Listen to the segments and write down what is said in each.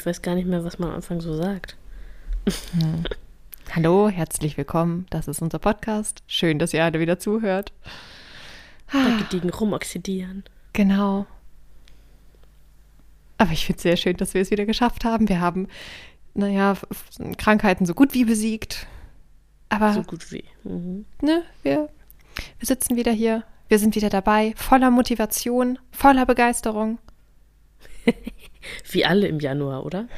ich weiß gar nicht mehr, was man am Anfang so sagt. Hm. Hallo, herzlich willkommen. Das ist unser Podcast. Schön, dass ihr alle wieder zuhört. Bei gediegen rumoxidieren. Genau. Aber ich finde es sehr schön, dass wir es wieder geschafft haben. Wir haben, naja, Krankheiten so gut wie besiegt. Aber. So gut wie. Mhm. Ne, wir, wir sitzen wieder hier. Wir sind wieder dabei. Voller Motivation, voller Begeisterung. Wie alle im Januar, oder?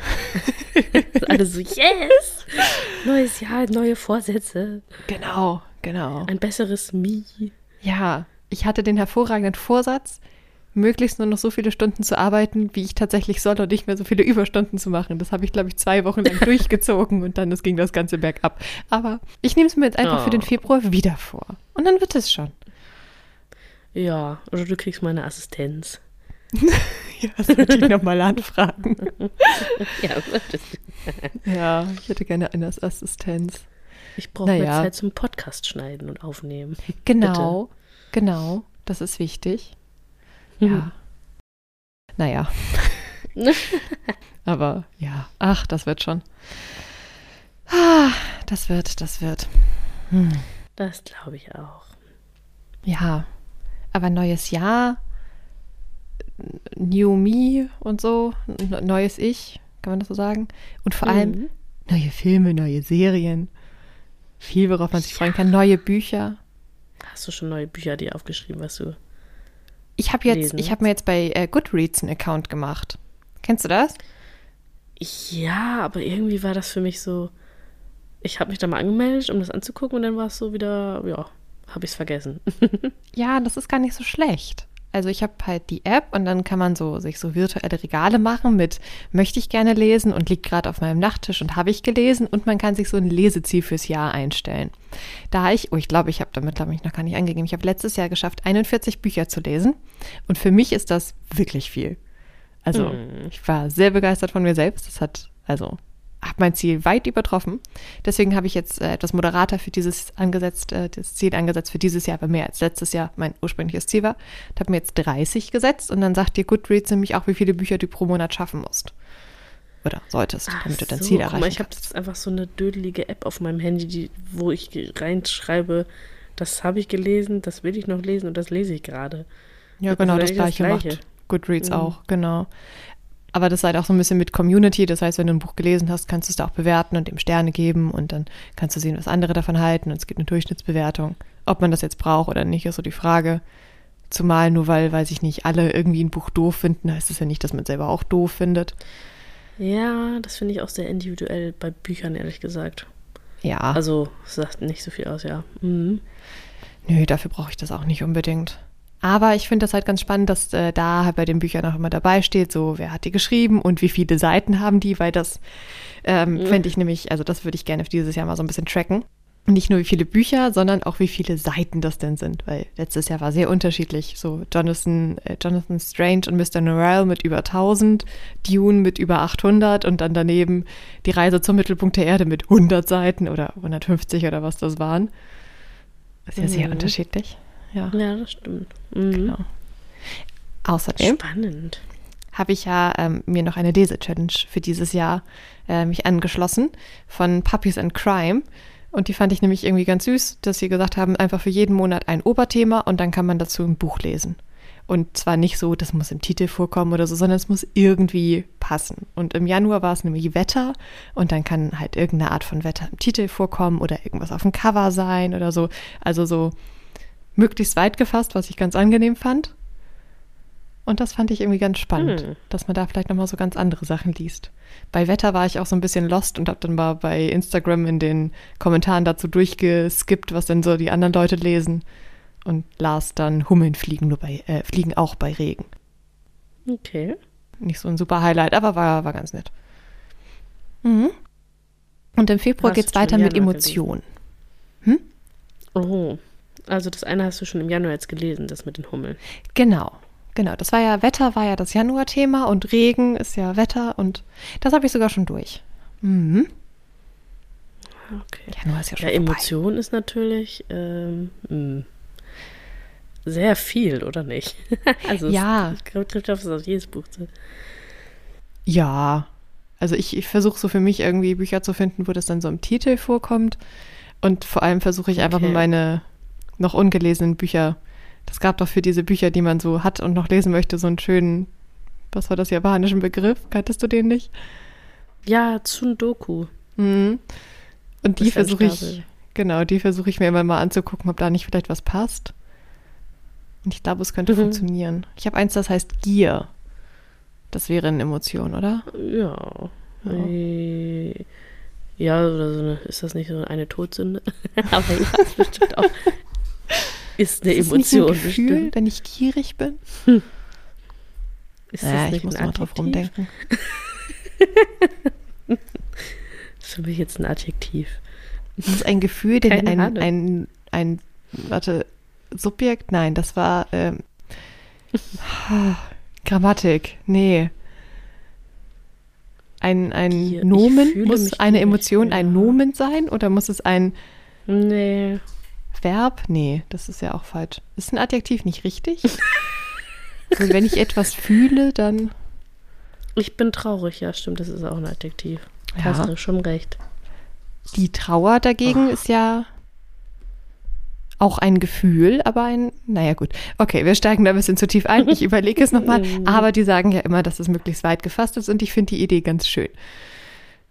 alle so, yes! Neues Jahr, neue Vorsätze. Genau, genau. Ein besseres Me. Ja, ich hatte den hervorragenden Vorsatz, möglichst nur noch so viele Stunden zu arbeiten, wie ich tatsächlich soll und nicht mehr so viele Überstunden zu machen. Das habe ich, glaube ich, zwei Wochen lang durchgezogen und dann das ging das Ganze bergab. Aber ich nehme es mir jetzt einfach oh. für den Februar wieder vor. Und dann wird es schon. Ja, oder du kriegst meine Assistenz. ja, das würde ich nochmal anfragen. ja, ja, ich hätte gerne eine Assistenz. Ich brauche naja. mehr Zeit zum Podcast schneiden und aufnehmen. Genau, Bitte. genau, das ist wichtig. Ja. Mhm. Naja. Aber ja, ach, das wird schon. Ah, das wird, das wird. Hm. Das glaube ich auch. Ja, aber neues Jahr New Me und so, neues Ich, kann man das so sagen? Und vor mhm. allem neue Filme, neue Serien, viel, worauf man sich ja. freuen kann, neue Bücher. Hast du schon neue Bücher dir aufgeschrieben, was du Ich habe jetzt, ich habe mir jetzt bei äh, Goodreads einen Account gemacht. Kennst du das? Ja, aber irgendwie war das für mich so. Ich habe mich da mal angemeldet, um das anzugucken, und dann war es so wieder, ja, habe ich es vergessen. ja, das ist gar nicht so schlecht. Also ich habe halt die App und dann kann man so sich so virtuelle Regale machen mit möchte ich gerne lesen und liegt gerade auf meinem Nachttisch und habe ich gelesen und man kann sich so ein Leseziel fürs Jahr einstellen. Da ich, oh ich glaube, ich habe damit glaube ich noch gar nicht angegeben. Ich habe letztes Jahr geschafft 41 Bücher zu lesen und für mich ist das wirklich viel. Also mm. ich war sehr begeistert von mir selbst. Das hat also habe mein Ziel weit übertroffen. Deswegen habe ich jetzt äh, etwas moderater für dieses angesetzt, äh, das Ziel angesetzt für dieses Jahr, weil mehr als letztes Jahr mein ursprüngliches Ziel war. Ich habe mir jetzt 30 gesetzt und dann sagt dir Goodreads nämlich auch, wie viele Bücher du pro Monat schaffen musst. Oder solltest, Ach damit du dein so, Ziel erreichst. Ich habe jetzt einfach so eine dödelige App auf meinem Handy, die, wo ich reinschreibe, das habe ich gelesen, das will ich noch lesen und das lese ich gerade. Ja, genau, das, das gleiche, das gleiche macht Goodreads mhm. auch, genau. Aber das seid auch so ein bisschen mit Community. Das heißt, wenn du ein Buch gelesen hast, kannst du es da auch bewerten und dem Sterne geben und dann kannst du sehen, was andere davon halten und es gibt eine Durchschnittsbewertung. Ob man das jetzt braucht oder nicht, ist so die Frage. Zumal nur weil, weiß ich nicht, alle irgendwie ein Buch doof finden, heißt es ja nicht, dass man selber auch doof findet. Ja, das finde ich auch sehr individuell bei Büchern, ehrlich gesagt. Ja. Also, sagt nicht so viel aus, ja. Mhm. Nö, dafür brauche ich das auch nicht unbedingt. Aber ich finde das halt ganz spannend, dass äh, da halt bei den Büchern auch immer dabei steht, so wer hat die geschrieben und wie viele Seiten haben die, weil das ähm, mhm. fände ich nämlich, also das würde ich gerne für dieses Jahr mal so ein bisschen tracken. Nicht nur wie viele Bücher, sondern auch wie viele Seiten das denn sind, weil letztes Jahr war sehr unterschiedlich. So Jonathan, äh, Jonathan Strange und Mr. Norrell mit über 1000, Dune mit über 800 und dann daneben die Reise zum Mittelpunkt der Erde mit 100 Seiten oder 150 oder was das waren. Das ist ja mhm. sehr unterschiedlich ja. Ja, das stimmt. Mhm. Genau. Außerdem Spannend. habe ich ja ähm, mir noch eine Lese-Challenge für dieses Jahr äh, mich angeschlossen von Puppies and Crime. Und die fand ich nämlich irgendwie ganz süß, dass sie gesagt haben, einfach für jeden Monat ein Oberthema und dann kann man dazu ein Buch lesen. Und zwar nicht so, das muss im Titel vorkommen oder so, sondern es muss irgendwie passen. Und im Januar war es nämlich Wetter und dann kann halt irgendeine Art von Wetter im Titel vorkommen oder irgendwas auf dem Cover sein oder so. Also so möglichst weit gefasst, was ich ganz angenehm fand. Und das fand ich irgendwie ganz spannend, hm. dass man da vielleicht nochmal so ganz andere Sachen liest. Bei Wetter war ich auch so ein bisschen lost und habe dann mal bei Instagram in den Kommentaren dazu durchgeskippt, was denn so die anderen Leute lesen und las dann Hummeln fliegen nur bei äh, fliegen auch bei Regen. Okay. Nicht so ein super Highlight, aber war, war ganz nett. Mhm. Und im Februar geht es weiter mit Emotionen. Hm? Oh. Also das eine hast du schon im Januar jetzt gelesen, das mit den Hummeln. Genau. Genau, das war ja Wetter, war ja das Januar-Thema und Regen ist ja Wetter und das habe ich sogar schon durch. Mhm. Okay. Januar ist ja schon Ja, Emotion ist natürlich, ähm, hm. sehr viel, oder nicht? also Ja. es, ich glaube, trifft auf jedes Buch zu. Ja. Also ich, ich versuche so für mich irgendwie Bücher zu finden, wo das dann so im Titel vorkommt. Und vor allem versuche ich einfach Okay. meine noch ungelesenen Bücher. Das gab doch für diese Bücher, die man so hat und noch lesen möchte, so einen schönen, was war das japanischen Begriff? Kanntest du den nicht? Ja, Tsundoku. Mhm. Und die versuche ich, genau, die versuche ich mir immer mal anzugucken, ob da nicht vielleicht was passt. Und ich glaube, es könnte Mhm. funktionieren. Ich habe eins, das heißt Gier. Das wäre eine Emotion, oder? Ja. Ja. Äh, Ja, oder so eine, ist das nicht so eine Todsünde? Aber ja, ist bestimmt auch. Ist eine ist das Emotion. nicht ein Gefühl, bestimmt. wenn ich gierig bin? Ist Ja, das nicht ich muss ein mal drauf rumdenken. ist für mich jetzt ein Adjektiv. Das ist ein Gefühl, den Keine ein, Ahnung. ein, ein, warte, Subjekt? Nein, das war ähm, Grammatik. Nee. Ein, ein Gier. Nomen, muss eine Emotion ein ja. Nomen sein oder muss es ein Nee. Verb? Nee, das ist ja auch falsch. Ist ein Adjektiv nicht richtig? also wenn ich etwas fühle, dann Ich bin traurig, ja, stimmt, das ist auch ein Adjektiv. Ja. Hast du schon recht. Die Trauer dagegen ist ja auch ein Gefühl, aber ein, naja gut. Okay, wir steigen da ein bisschen zu tief ein. Ich überlege es nochmal. Mhm. Aber die sagen ja immer, dass es möglichst weit gefasst ist und ich finde die Idee ganz schön.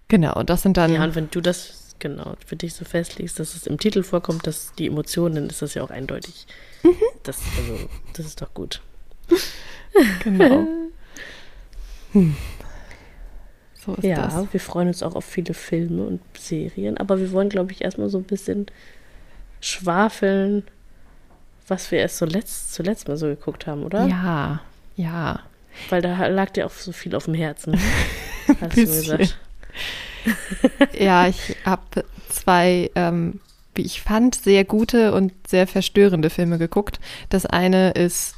Genau, und das sind dann, Ja, und wenn du das genau für dich so festlegst, dass es im Titel vorkommt, dass die Emotionen, dann ist das ja auch eindeutig. Mhm. Das, also, das ist doch gut. genau. Hm. So ist ja, das. wir freuen uns auch auf viele Filme und Serien, aber wir wollen, glaube ich, erstmal so ein bisschen schwafeln, was wir erst zuletzt, zuletzt mal so geguckt haben, oder? Ja, ja. Weil da lag dir auch so viel auf dem Herzen. Hast du bisschen. gesagt. Ja, ich habe zwei, ähm, wie ich fand, sehr gute und sehr verstörende Filme geguckt. Das eine ist,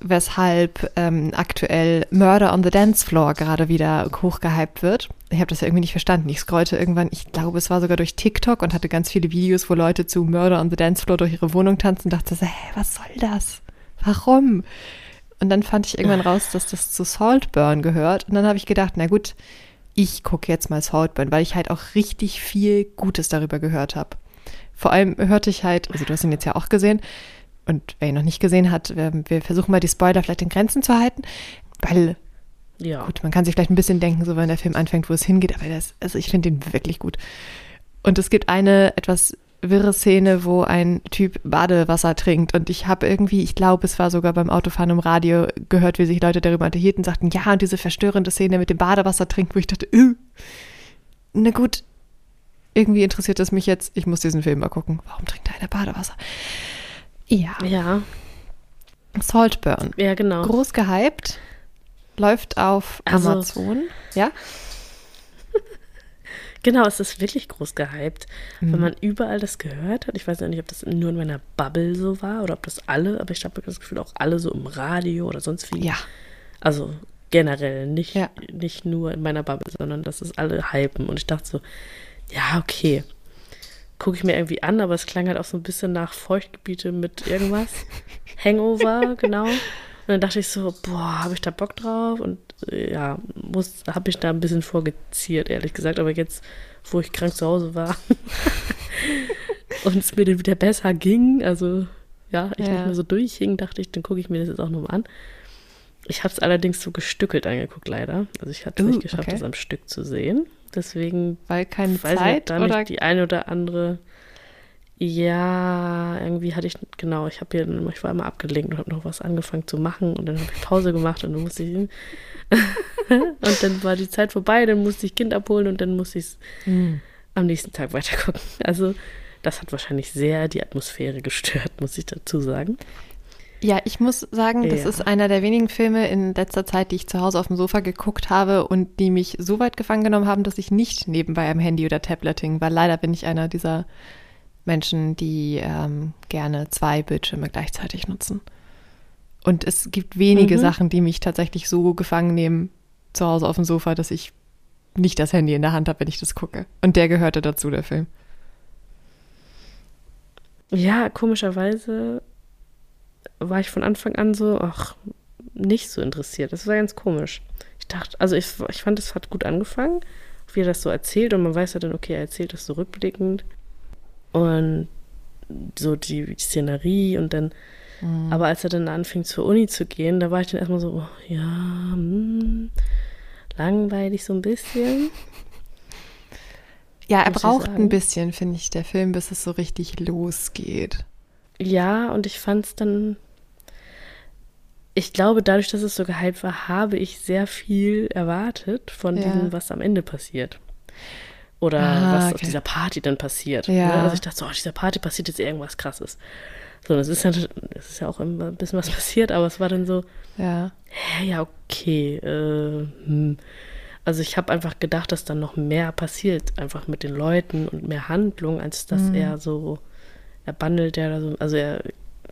weshalb ähm, aktuell Murder on the Dance Floor gerade wieder hochgehypt wird. Ich habe das ja irgendwie nicht verstanden. Ich scrollte irgendwann, ich glaube, es war sogar durch TikTok und hatte ganz viele Videos, wo Leute zu Murder on the Dance Floor durch ihre Wohnung tanzen und dachte so, hä, was soll das? Warum? Und dann fand ich irgendwann raus, dass das zu Saltburn gehört. Und dann habe ich gedacht, na gut, ich gucke jetzt mal Saltburn, weil ich halt auch richtig viel Gutes darüber gehört habe. Vor allem hörte ich halt, also du hast ihn jetzt ja auch gesehen, und wer ihn noch nicht gesehen hat, wir, wir versuchen mal die Spoiler vielleicht in Grenzen zu halten, weil, Ja. gut, man kann sich vielleicht ein bisschen denken, so wenn der Film anfängt, wo es hingeht, aber das, also ich finde ihn wirklich gut. Und es gibt eine etwas wirre Szene, wo ein Typ Badewasser trinkt und ich habe irgendwie, ich glaube, es war sogar beim Autofahren im Radio gehört, wie sich Leute darüber unterhielten, sagten, ja, und diese verstörende Szene mit dem Badewasser trinken, wo ich dachte, äh, na gut, irgendwie interessiert es mich jetzt, ich muss diesen Film mal gucken. Warum trinkt er Badewasser? Ja, Ja, Saltburn. ja, genau. Groß gehypt, läuft auf Also- Amazon. Ja? Genau, es ist wirklich groß gehypt, Mhm. wenn man überall das gehört hat. Ich weiß ja nicht, ob das nur in meiner Bubble so war oder ob das alle, aber ich habe das Gefühl, auch alle so im Radio oder sonst wie. Ja. Also generell, nicht, Ja. nicht nur in meiner Bubble, sondern dass es alle hypen. Und ich dachte so, ja, okay. Gucke ich mir irgendwie an, aber es klang halt auch so ein bisschen nach Feuchtgebiete mit irgendwas. Hangover, genau. Und dann dachte ich so, boah, habe ich da Bock drauf? Und ja, muss, habe ich da ein bisschen vorgeziert, ehrlich gesagt. Aber jetzt, wo ich krank zu Hause war und es mir dann wieder besser ging, also ja, ich Ja. nicht mehr so durchhing, dachte ich, dann gucke ich mir das jetzt auch nochmal an. Ich habe es allerdings so gestückelt angeguckt, leider. Also ich hatte es Uh, nicht geschafft, okay. das am Stück zu sehen. Deswegen Weil keine weiß ich, Zeit da oder nicht die eine oder andere. Ja, irgendwie hatte ich, genau, ich habe hier, ich war immer abgelenkt und habe noch was angefangen zu machen und dann habe ich Pause gemacht und dann musste ich, und dann war die Zeit vorbei, dann musste ich Kind abholen und dann musste ich es Hm. am nächsten Tag weitergucken. Also das hat wahrscheinlich sehr die Atmosphäre gestört, muss ich dazu sagen. Ja, ich muss sagen, das Ja. ist einer der wenigen Filme in letzter Zeit, die ich zu Hause auf dem Sofa geguckt habe und die mich so weit gefangen genommen haben, dass ich nicht nebenbei am Handy oder Tablet hing, weil leider bin ich einer dieser Menschen, die ähm, gerne zwei Bildschirme gleichzeitig nutzen. Und es gibt wenige Mhm. Sachen, die mich tatsächlich so gefangen nehmen zu Hause auf dem Sofa, dass ich nicht das Handy in der Hand habe, wenn ich das gucke. Und der gehörte dazu, der Film. Ja, komischerweise war ich von Anfang an so, ach, nicht so interessiert. Das war ganz komisch. Ich dachte, also ich, ich fand, es hat gut angefangen, wie er das so erzählt und man weiß ja dann, okay, er erzählt das so rückblickend und so die, die Szenerie und dann, mhm. aber als er dann anfing zur Uni zu gehen, da war ich dann erstmal so, oh, ja, hm, langweilig so ein bisschen. Ja, er braucht ein bisschen, finde ich, der Film, bis es so richtig losgeht. Ja, und ich fand es dann ich glaube, dadurch, dass es so gehypt war, habe ich sehr viel erwartet von ja. dem, was am Ende passiert. Oder ah, was okay. auf dieser Party dann passiert. Ja. Ne? Also ich dachte so, auf dieser Party passiert jetzt irgendwas krasses. So, das ist ja, das ist ja auch immer ein bisschen was passiert, aber es war dann so, ja, hä, ja, okay. Äh, hm. Also ich habe einfach gedacht, dass dann noch mehr passiert, einfach mit den Leuten und mehr Handlung, als dass mhm. er so, er bandelt ja so, also er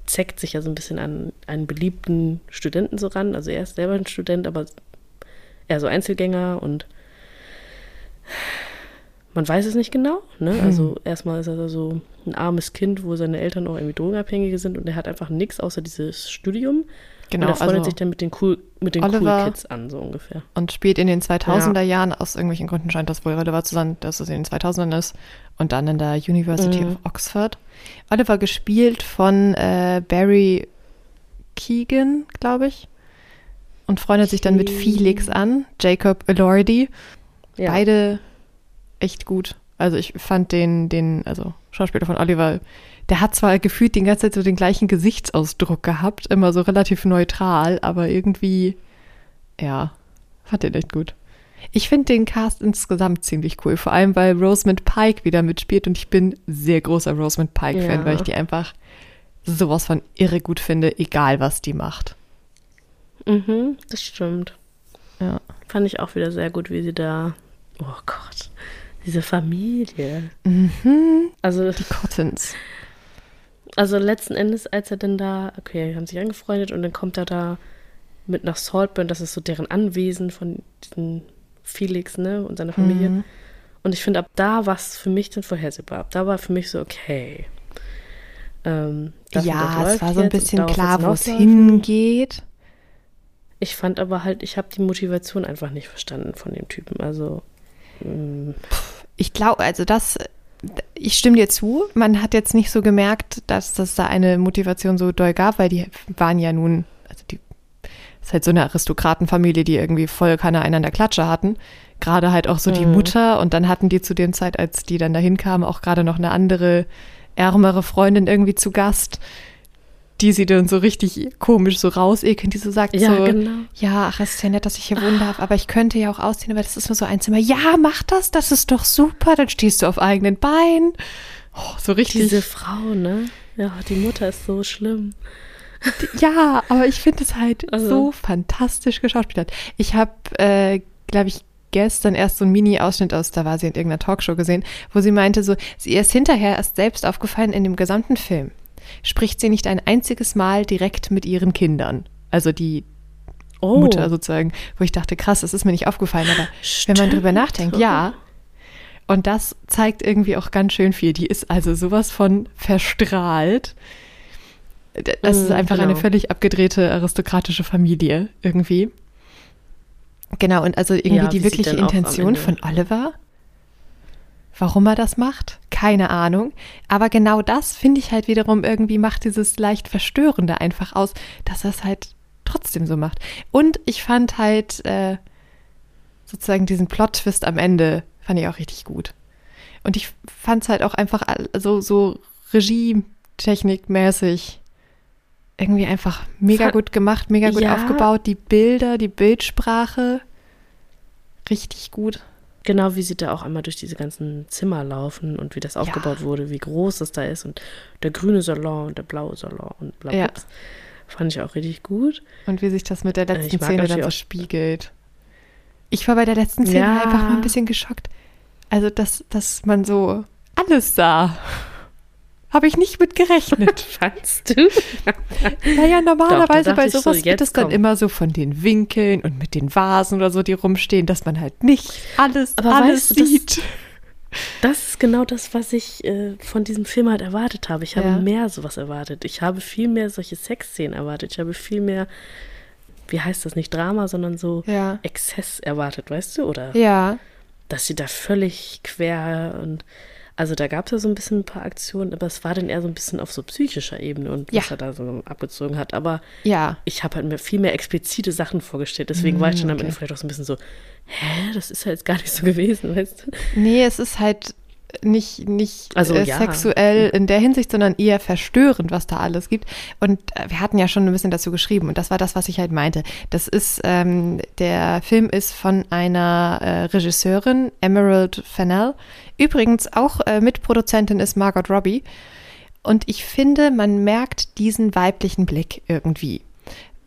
zeckt sich ja so ein bisschen an einen beliebten Studenten so ran. Also er ist selber ein Student, aber eher so Einzelgänger und man weiß es nicht genau. Ne? Hm. Also erstmal ist er so ein armes Kind, wo seine Eltern auch irgendwie Drogenabhängige sind und er hat einfach nichts außer dieses Studium. Genau, und er freundet also sich dann mit den cool, mit den cool Kids an, so ungefähr. Und spielt in den 2000er ja. Jahren, aus irgendwelchen Gründen scheint das wohl relevant zu sein, dass es in den 2000ern ist, und dann in der University mhm. of Oxford. Oliver gespielt von äh, Barry Keegan, glaube ich. Und freundet sich dann mit Felix an, Jacob Elordi. Ja. Beide echt gut. Also ich fand den, den, also Schauspieler von Oliver, der hat zwar gefühlt die ganze Zeit so den gleichen Gesichtsausdruck gehabt, immer so relativ neutral, aber irgendwie, ja, fand den echt gut. Ich finde den Cast insgesamt ziemlich cool, vor allem weil Rosamund Pike wieder mitspielt und ich bin sehr großer Rosamund Pike-Fan, ja. weil ich die einfach sowas von irre gut finde, egal was die macht. Mhm, das stimmt. Ja. Fand ich auch wieder sehr gut, wie sie da. Oh Gott, diese Familie. Mhm. Also. Die Cottons. Also letzten Endes, als er dann da, okay, haben sich angefreundet und dann kommt er da mit nach Saltburn, das ist so deren Anwesen von diesen Felix, ne, und seiner Familie. Mhm. Und ich finde, ab da war es für mich dann vorhersehbar. Ab da war für mich so, okay. Ähm, ja, es war so ein bisschen klar, wo es hingeht. Ich fand aber halt, ich habe die Motivation einfach nicht verstanden von dem Typen. Also. Ich glaube, also das, ich stimme dir zu. Man hat jetzt nicht so gemerkt, dass das da eine Motivation so doll gab, weil die waren ja nun, also die ist halt so eine Aristokratenfamilie, die irgendwie voll keine einander Klatsche hatten. Gerade halt auch so mhm. die Mutter und dann hatten die zu dem Zeit, als die dann dahin kamen, auch gerade noch eine andere ärmere Freundin irgendwie zu Gast, die sie dann so richtig komisch so rausekeln, die so sagt ja, so, genau. ja, ach, es ist ja nett, dass ich hier wohnen darf, aber ich könnte ja auch ausziehen, aber das ist nur so ein Zimmer. Ja, mach das, das ist doch super, dann stehst du auf eigenen Beinen. Oh, so richtig. Diese Frau, ne? Ja, die Mutter ist so schlimm. Ja, aber ich finde es halt also. so fantastisch geschauspielert. Ich habe, äh, glaube ich, gestern erst so einen Mini-Ausschnitt aus, da war sie in irgendeiner Talkshow gesehen, wo sie meinte, so, sie ist hinterher erst selbst aufgefallen in dem gesamten Film. Spricht sie nicht ein einziges Mal direkt mit ihren Kindern. Also die oh. Mutter sozusagen, wo ich dachte, krass, das ist mir nicht aufgefallen, aber Stimmt. wenn man drüber nachdenkt, ja. Und das zeigt irgendwie auch ganz schön viel. Die ist also sowas von verstrahlt. Das ist mhm, einfach genau. eine völlig abgedrehte aristokratische Familie irgendwie. Genau, und also irgendwie ja, die wirkliche Intention von Oliver, warum er das macht, keine Ahnung. Aber genau das finde ich halt wiederum irgendwie macht dieses leicht Verstörende einfach aus, dass er es halt trotzdem so macht. Und ich fand halt äh, sozusagen diesen Plot-Twist am Ende, fand ich auch richtig gut. Und ich fand es halt auch einfach so, so Regie-Technik-mäßig irgendwie einfach mega gut gemacht, mega gut ja. aufgebaut. Die Bilder, die Bildsprache, richtig gut. Genau, wie sie da auch einmal durch diese ganzen Zimmer laufen und wie das ja. aufgebaut wurde, wie groß das da ist und der grüne Salon und der blaue Salon und bla, bla. Ja. Fand ich auch richtig gut. Und wie sich das mit der letzten Szene dann so spiegelt. Ich war bei der letzten Szene ja. einfach mal ein bisschen geschockt. Also, dass, dass man so alles sah. Habe ich nicht mit gerechnet. Fandst du? naja, normalerweise Doch, bei sowas so, geht es dann immer so von den Winkeln und mit den Vasen oder so, die rumstehen, dass man halt nicht alles, Aber alles weißt du, sieht. Das ist genau das, was ich äh, von diesem Film halt erwartet habe. Ich habe Ja. mehr sowas erwartet. Ich habe viel mehr solche Sexszenen erwartet. Ich habe viel mehr, wie heißt das, nicht Drama, sondern so Ja. Exzess erwartet, weißt du? Oder Ja. dass sie da völlig quer und also da gab es ja so ein bisschen ein paar Aktionen, aber es war dann eher so ein bisschen auf so psychischer Ebene und was Ja. er da so abgezogen hat. Aber Ja. ich habe halt mir viel mehr explizite Sachen vorgestellt. Deswegen war ich dann am okay. Ende vielleicht auch so ein bisschen so, hä, das ist ja jetzt gar nicht so gewesen, weißt du? Nee, es ist halt nicht, nicht Also, äh, ja. sexuell in der Hinsicht, sondern eher verstörend, was da alles gibt. Und äh, wir hatten ja schon ein bisschen dazu geschrieben und das war das, was ich halt meinte. Das ist, ähm, der Film ist von einer äh, Regisseurin, Emerald Fennell. Übrigens auch äh, Mitproduzentin ist Margot Robbie. Und ich finde, man merkt diesen weiblichen Blick irgendwie.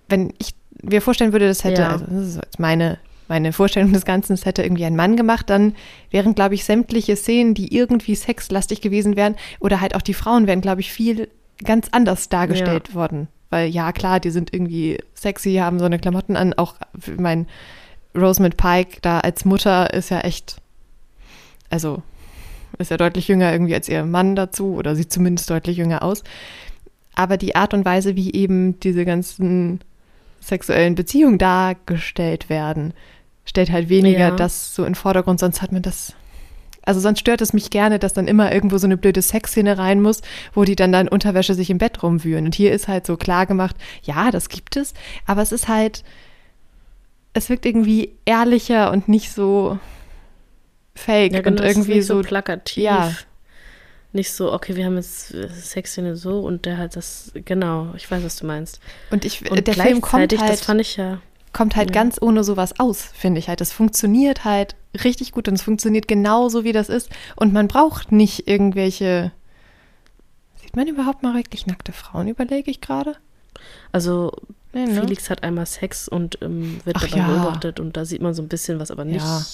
Wenn ich mir vorstellen würde, das hätte, Ja. also das ist jetzt meine, meine Vorstellung des Ganzen, das hätte irgendwie ein Mann gemacht, dann wären, glaube ich, sämtliche Szenen, die irgendwie sexlastig gewesen wären, oder halt auch die Frauen wären, glaube ich, viel ganz anders dargestellt worden. Weil ja, klar, die sind irgendwie sexy, haben so eine Klamotten an. Auch mein Rosamund Pike da als Mutter ist ja echt, also ist ja deutlich jünger irgendwie als ihr Mann dazu oder sieht zumindest deutlich jünger aus. Aber die Art und Weise, wie eben diese ganzen sexuellen Beziehungen dargestellt werden, stellt halt weniger Ja. das so in den Vordergrund, sonst hat man das. Also sonst stört es mich gerne, dass dann immer irgendwo so eine blöde Sexszene rein muss, wo die dann dann Unterwäsche sich im Bett rumwühlen. Und hier ist halt so klar gemacht, ja, das gibt es, aber es ist halt, es wirkt irgendwie ehrlicher und nicht so fake Ja, und genau, ist irgendwie nicht so, plakativ. ja. Nicht so, okay, wir haben jetzt äh, Sexszene so und der hat das, genau, ich weiß, was du meinst. und ich, Und der Film kommt halt, das fand ich ja, kommt halt Ja. ganz ohne sowas aus, finde ich halt. Das funktioniert halt richtig gut und es funktioniert genauso, wie das ist. Und man braucht nicht irgendwelche. Sieht man überhaupt mal wirklich nackte Frauen, überlege ich gerade? also Nee, ne? Felix hat einmal Sex und ähm, wird Ach dabei ja. beobachtet und da sieht man so ein bisschen was, aber nicht Ja.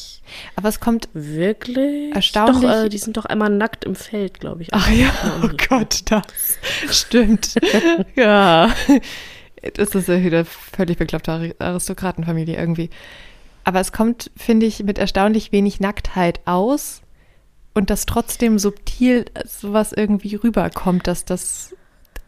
Aber es kommt. wirklich. Erstaunlich- Doch, äh, die sind doch einmal nackt im Feld, glaube ich. Ach ja, oh Gott, das stimmt. ja. Das ist ja wieder völlig bekloppte Ari- Aristokratenfamilie irgendwie. Aber es kommt, finde ich, mit erstaunlich wenig Nacktheit aus und dass trotzdem subtil sowas irgendwie rüberkommt, dass das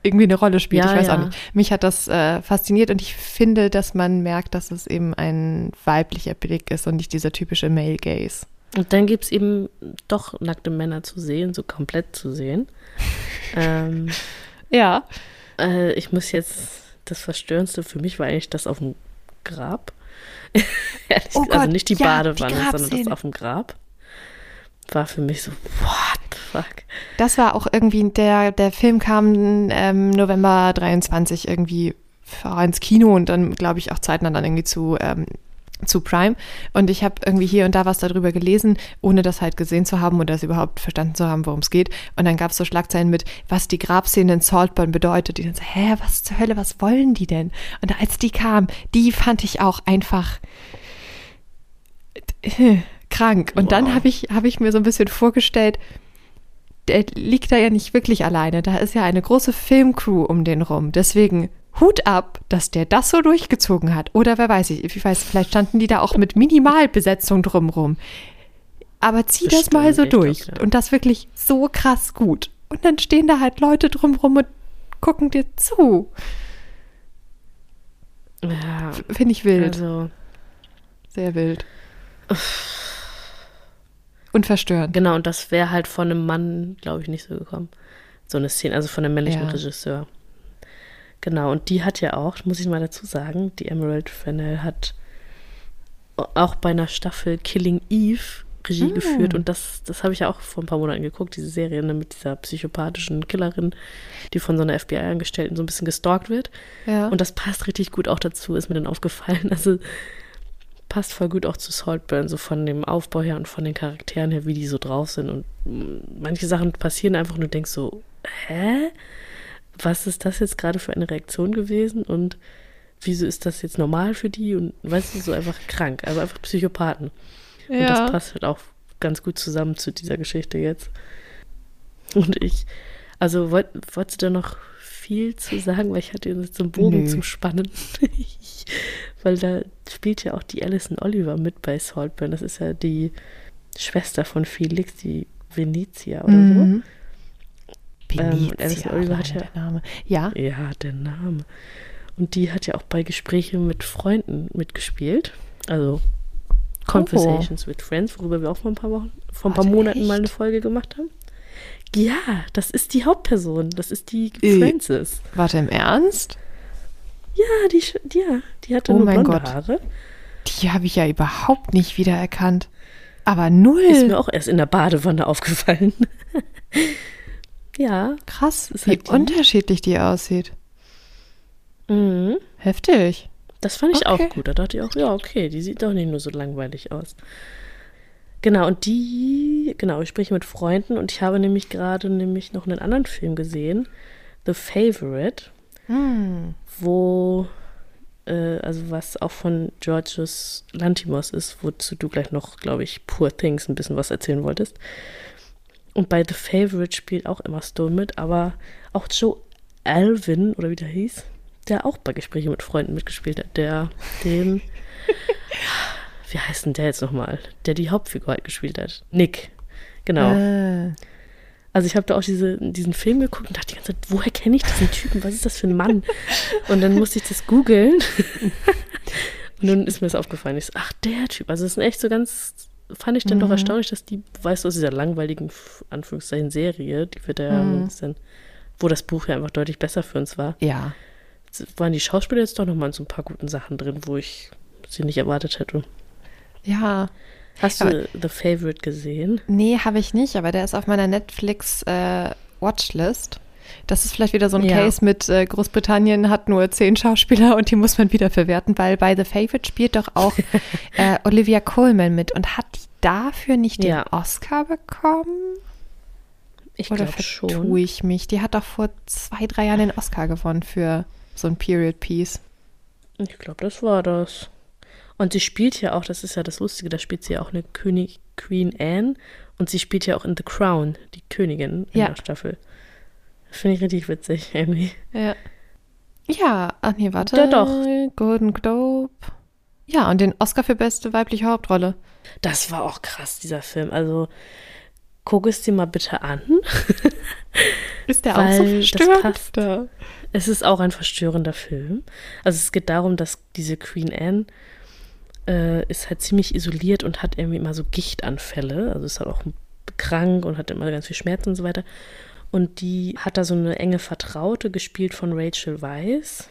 irgendwie eine Rolle spielt. Ja, ich weiß ja. auch nicht. Mich hat das äh, fasziniert und ich finde, dass man merkt, dass es eben ein weiblicher Blick ist und nicht dieser typische Male Gaze. Und dann gibt es eben doch nackte Männer zu sehen, so komplett zu sehen. ähm, Ja. äh, ich muss jetzt, das Verstörendste für mich war eigentlich das auf dem Grab. Oh also Gott, nicht die ja, die Badewanne, sondern Grabszene. das auf dem Grab. War für mich so, the fuck? Das war auch irgendwie, der, der Film kam ähm, November 23 irgendwie ins Kino und dann, glaube ich, auch zeitnah dann irgendwie zu, ähm, zu Prime. Und ich habe irgendwie hier und da was darüber gelesen, ohne das halt gesehen zu haben oder es überhaupt verstanden zu haben, worum es geht. Und dann gab es so Schlagzeilen mit, was die Grabszene in Saltburn bedeutet. Die dann so, hä, was zur Hölle, was wollen die denn? Und als die kam, die fand ich auch einfach krank. Und dann Wow. habe ich, hab ich mir so ein bisschen vorgestellt, der liegt da ja nicht wirklich alleine. Da ist ja eine große Filmcrew um den rum. Deswegen Hut ab, dass der das so durchgezogen hat. Oder wer weiß ich, ich weiß, vielleicht standen die da auch mit Minimalbesetzung drumrum. Aber zieh das mal Bestimmt, so durch. ja. Und das wirklich so krass gut. Und dann stehen da halt Leute drumrum und gucken dir zu. Ja, Finde ich wild. also, Sehr wild. Und verstörend. genau, und das wäre halt von einem Mann, glaube ich, nicht so gekommen. So eine Szene, also von einem männlichen Ja. Regisseur. Genau, und die hat ja auch, muss ich mal dazu sagen, die Emerald Fennell hat auch bei einer Staffel Killing Eve Regie Hm. geführt und das, das habe ich ja auch vor ein paar Monaten geguckt, diese Serie ne, mit dieser psychopathischen Killerin, die von so einer FBI-Angestellten so ein bisschen gestalkt wird. Ja. Und das passt richtig gut auch dazu, ist mir dann aufgefallen. Also passt voll gut auch zu Saltburn, so von dem Aufbau her und von den Charakteren her, wie die so drauf sind. Und manche Sachen passieren einfach und du denkst so, hä? Was ist das jetzt gerade für eine Reaktion gewesen? Und wieso ist das jetzt normal für die? Und weißt du, so einfach krank, also einfach Psychopathen. Und das passt halt auch ganz gut zusammen zu dieser Geschichte jetzt. Und ich, also wollt, wolltest du da noch viel zu sagen, weil ich hatte jetzt so einen Bogen Nö. zum Spannen. weil da spielt ja auch die Alison Oliver mit bei Saltburn. Das ist ja die Schwester von Felix, die Venezia oder Mhm. Ähm, und Venezia, Alison Oliver hat ja- der Name. Ja, so. Ja, der Name. Und die hat ja auch bei Gesprächen mit Freunden mitgespielt. Also Conversations with Friends, worüber wir auch vor ein paar Wochen, vor ein paar Warte, Monaten mal echt? eine Folge gemacht haben. Ja, das ist die Hauptperson. Das ist die Äh. Frances. warte im Ernst? Ja, die, sch- ja, die hatte Oh nur mein blonde Gott. Haare. Die habe ich ja überhaupt nicht wiedererkannt. Aber null. Ist mir auch erst in der Badewanne aufgefallen. ja. Krass, wie halt die- unterschiedlich die aussieht. Mhm. Heftig. Das fand ich Okay. auch gut. Da dachte ich auch, ja, okay, die sieht doch nicht nur so langweilig aus. Genau, und die, genau, ich spreche mit Freunden und ich habe nämlich gerade nämlich noch einen anderen Film gesehen, The Favorite, Hm. wo, äh, also was auch von Georges Lantimos ist, wozu du gleich noch, glaube ich, Poor Things ein bisschen was erzählen wolltest. Und bei The Favorite spielt auch Emma Stone mit, aber auch Joe Alvin, oder wie der hieß, der auch bei Gesprächen mit Freunden mitgespielt hat, der den, wie heißt denn der jetzt nochmal, der die Hauptfigur halt gespielt hat. Nick, genau. Äh, Also ich habe da auch diese, diesen Film geguckt und dachte die ganze Zeit, woher kenne ich diesen Typen? Was ist das für ein Mann? Und dann musste ich das googeln. Und dann ist mir das aufgefallen. Ich so, ach, der Typ. Also es ist echt so ganz, fand ich dann doch Mhm. erstaunlich, dass die, weißt du, aus dieser langweiligen, Anführungszeichen, Serie, die wir da Mhm. wo das Buch ja einfach deutlich besser für uns war, ja. waren die Schauspieler jetzt doch nochmal in so ein paar guten Sachen drin, wo ich sie nicht erwartet hätte. Ja. Hast Aber- du The Favorite gesehen? Nee, habe ich nicht, aber der ist auf meiner Netflix äh, Watchlist. Das ist vielleicht wieder so ein Ja. Case mit äh, Großbritannien hat nur zehn Schauspieler und die muss man wieder verwerten, weil bei The Favorite spielt doch auch äh, Olivia Colman mit und hat die dafür nicht den Ja. Oscar bekommen? Ich Oder glaube vertue schon. ich mich? Die hat doch vor zwei, drei Jahren den Oscar gewonnen für so ein Period Piece. Ich glaube, das war das. Und sie spielt ja auch, das ist ja das Lustige, da spielt sie ja auch eine König, Queen Anne und sie spielt ja auch in The Crown, die Königin in Ja. der Staffel. Finde ich richtig witzig, irgendwie. Ja. Ja, ach nee, warte. Ja, doch. Golden Globe. Ja, und den Oscar für beste weibliche Hauptrolle. Das war auch krass, dieser Film. Also, guck es dir mal bitte an. Ist der auch so verstörend? Es ist auch ein verstörender Film. Also es geht darum, dass diese Queen Anne äh, ist halt ziemlich isoliert und hat irgendwie immer so Gichtanfälle. Also ist halt auch krank und hat immer ganz viel Schmerzen und so weiter. Und die hat da so eine enge Vertraute, gespielt von Rachel Weisz.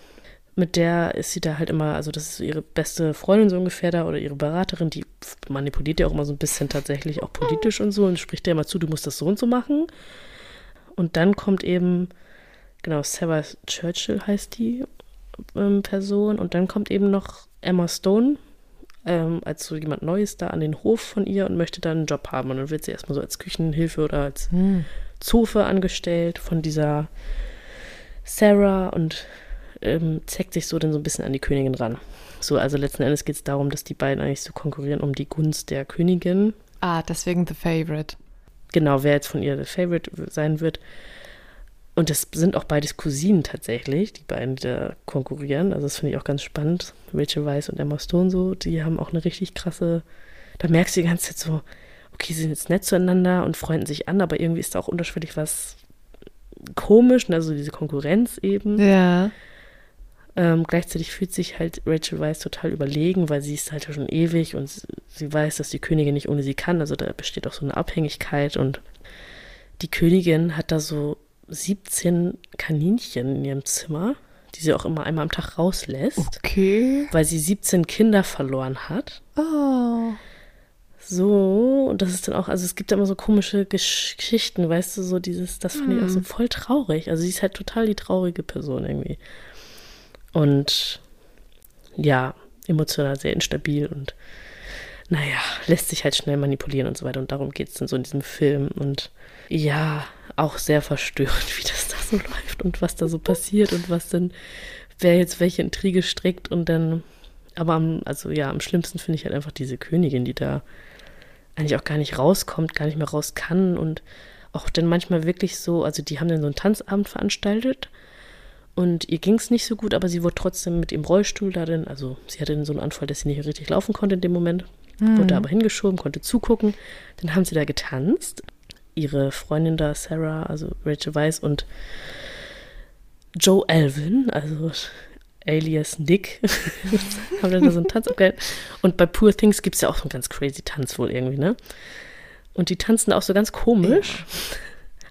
Mit der ist sie da halt immer, also das ist ihre beste Freundin so ungefähr da oder ihre Beraterin, die manipuliert ja auch immer so ein bisschen tatsächlich auch politisch und so und spricht ja immer zu, du musst das so und so machen. Und dann kommt eben, genau, Sarah Churchill heißt die ähm, Person. Und dann kommt eben noch Emma Stone ähm, als so jemand Neues da an den Hof von ihr und möchte dann einen Job haben. Und dann wird sie erstmal so als Küchenhilfe oder als Hm. Zofe angestellt von dieser Sarah und ähm, zeigt sich so dann so ein bisschen an die Königin ran. So, also letzten Endes geht es darum, dass die beiden eigentlich so konkurrieren um die Gunst der Königin. Ah, deswegen The Favorite. genau, wer jetzt von ihr der Favorite sein wird. Und das sind auch beides Cousinen tatsächlich, die beiden, da konkurrieren. Also das finde ich auch ganz spannend. Rachel Weisz und Emma Stone so, die haben auch eine richtig krasse, da merkst du die ganze Zeit so, okay, sie sind jetzt nett zueinander und freunden sich an, aber irgendwie ist da auch unterschwellig was komisch, ne? also diese Konkurrenz eben. Ja. Ähm, gleichzeitig fühlt sich halt Rachel Weisz total überlegen, weil sie ist halt schon ewig und sie weiß, dass die Königin nicht ohne sie kann. Also da besteht auch so eine Abhängigkeit und die Königin hat da so 17 Kaninchen in ihrem Zimmer, die sie auch immer einmal am Tag rauslässt, Okay. weil sie 17 Kinder verloren hat. Oh. So, und das ist dann auch, also es gibt da immer so komische Gesch Geschichten, weißt du, so dieses, das fand ich auch so voll traurig. Also sie ist halt total die traurige Person irgendwie. Und ja, emotional sehr instabil und naja, lässt sich halt schnell manipulieren und so weiter. Und darum geht es dann so in diesem Film. Und ja, auch sehr verstörend, wie das da so läuft und was da so passiert und was dann, wer jetzt welche Intrige strickt und dann, aber am, also ja, am schlimmsten finde ich halt einfach diese Königin, die da eigentlich auch gar nicht rauskommt, gar nicht mehr raus kann und auch dann manchmal wirklich so, also die haben dann so einen Tanzabend veranstaltet und ihr ging es nicht so gut, aber sie wurde trotzdem mit dem Rollstuhl da dann, also sie hatte dann so einen Anfall, dass sie nicht richtig laufen konnte in dem Moment wurde aber hingeschoben, konnte zugucken. Dann haben sie da getanzt. Ihre Freundin da, Sarah, also Rachel Weisz und Joe Alvin, also alias Nick, haben dann da so einen Tanz abgehalten. Und bei Poor Things gibt es ja auch so einen ganz crazy Tanz wohl irgendwie, ne? Und die tanzen auch so ganz komisch,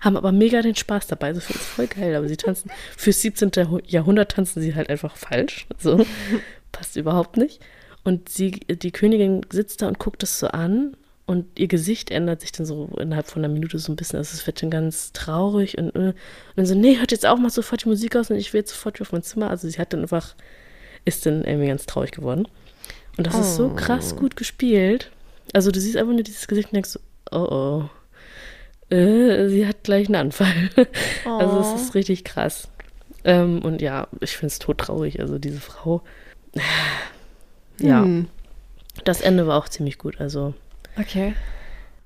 haben aber mega den Spaß dabei. Also finde ich voll geil. Aber sie tanzen, fürs 17. Jahrhundert tanzen sie halt einfach falsch. So, passt überhaupt nicht. Und sie, die Königin sitzt da und guckt das so an und ihr Gesicht ändert sich dann so innerhalb von einer Minute so ein bisschen. Also es wird dann ganz traurig und, äh, und dann so, nee, hört jetzt auch mal sofort die Musik aus und ich will jetzt sofort auf mein Zimmer. Also sie hat dann einfach, ist dann irgendwie ganz traurig geworden. Und das oh. ist so krass gut gespielt. Also du siehst einfach nur dieses Gesicht und denkst so, oh oh, äh, sie hat gleich einen Anfall. Oh. Also es ist richtig krass. Ähm, und ja, ich finde es todtraurig. Also diese Frau, ja. Hm. Das Ende war auch ziemlich gut, also. Okay.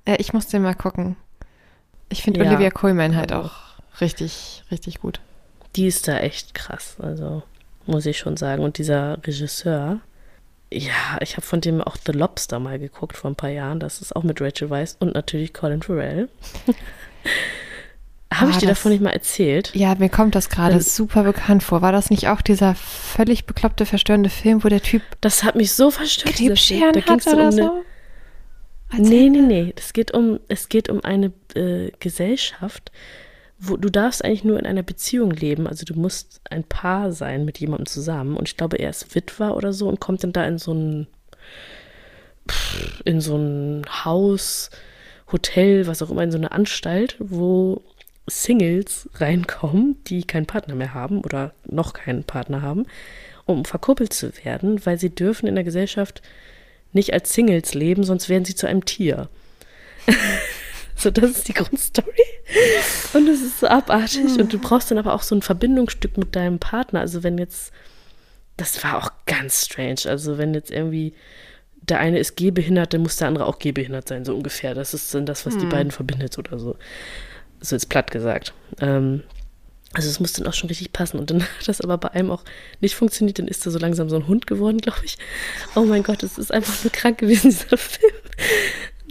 Äh, ich muss den mal gucken. Ich finde ja. Olivia Colman halt auch richtig, richtig gut. Die ist da echt krass, also muss ich schon sagen. Und dieser Regisseur, ja, ich habe von dem auch The Lobster mal geguckt vor ein paar Jahren. Das ist auch mit Rachel Weisz und natürlich Colin Farrell. Habe ich dir das, davon nicht mal erzählt? Ja, mir kommt das gerade super bekannt vor. War das nicht auch dieser völlig bekloppte, verstörende Film, wo der Typ. Das hat mich so verstört. Krebsscheren da hat oder um so? Eine, nee, nee, nee. Es geht um, es geht um eine äh, Gesellschaft, wo du darfst eigentlich nur in einer Beziehung leben. Also du musst ein Paar sein mit jemandem zusammen. Und ich glaube, er ist Witwer oder so und kommt dann da in so ein in so ein Haus, Hotel, was auch immer, in so eine Anstalt, wo Singles reinkommen, die keinen Partner mehr haben oder noch keinen Partner haben, um verkuppelt zu werden, weil sie dürfen in der Gesellschaft nicht als Singles leben, sonst werden sie zu einem Tier. so, das ist die Grundstory. Und es ist so abartig. Und du brauchst dann aber auch so ein Verbindungsstück mit deinem Partner. Also wenn jetzt, das war auch ganz strange. Also wenn jetzt irgendwie der eine ist gehbehindert, dann muss der andere auch gehbehindert sein, so ungefähr. Das ist dann das, was hm. die beiden verbindet oder so so jetzt platt gesagt. Ähm, also es muss dann auch schon richtig passen. Und dann hat das aber bei einem auch nicht funktioniert. Dann ist er so langsam so ein Hund geworden, glaube ich. Oh mein Gott, es ist einfach so krank gewesen, dieser Film.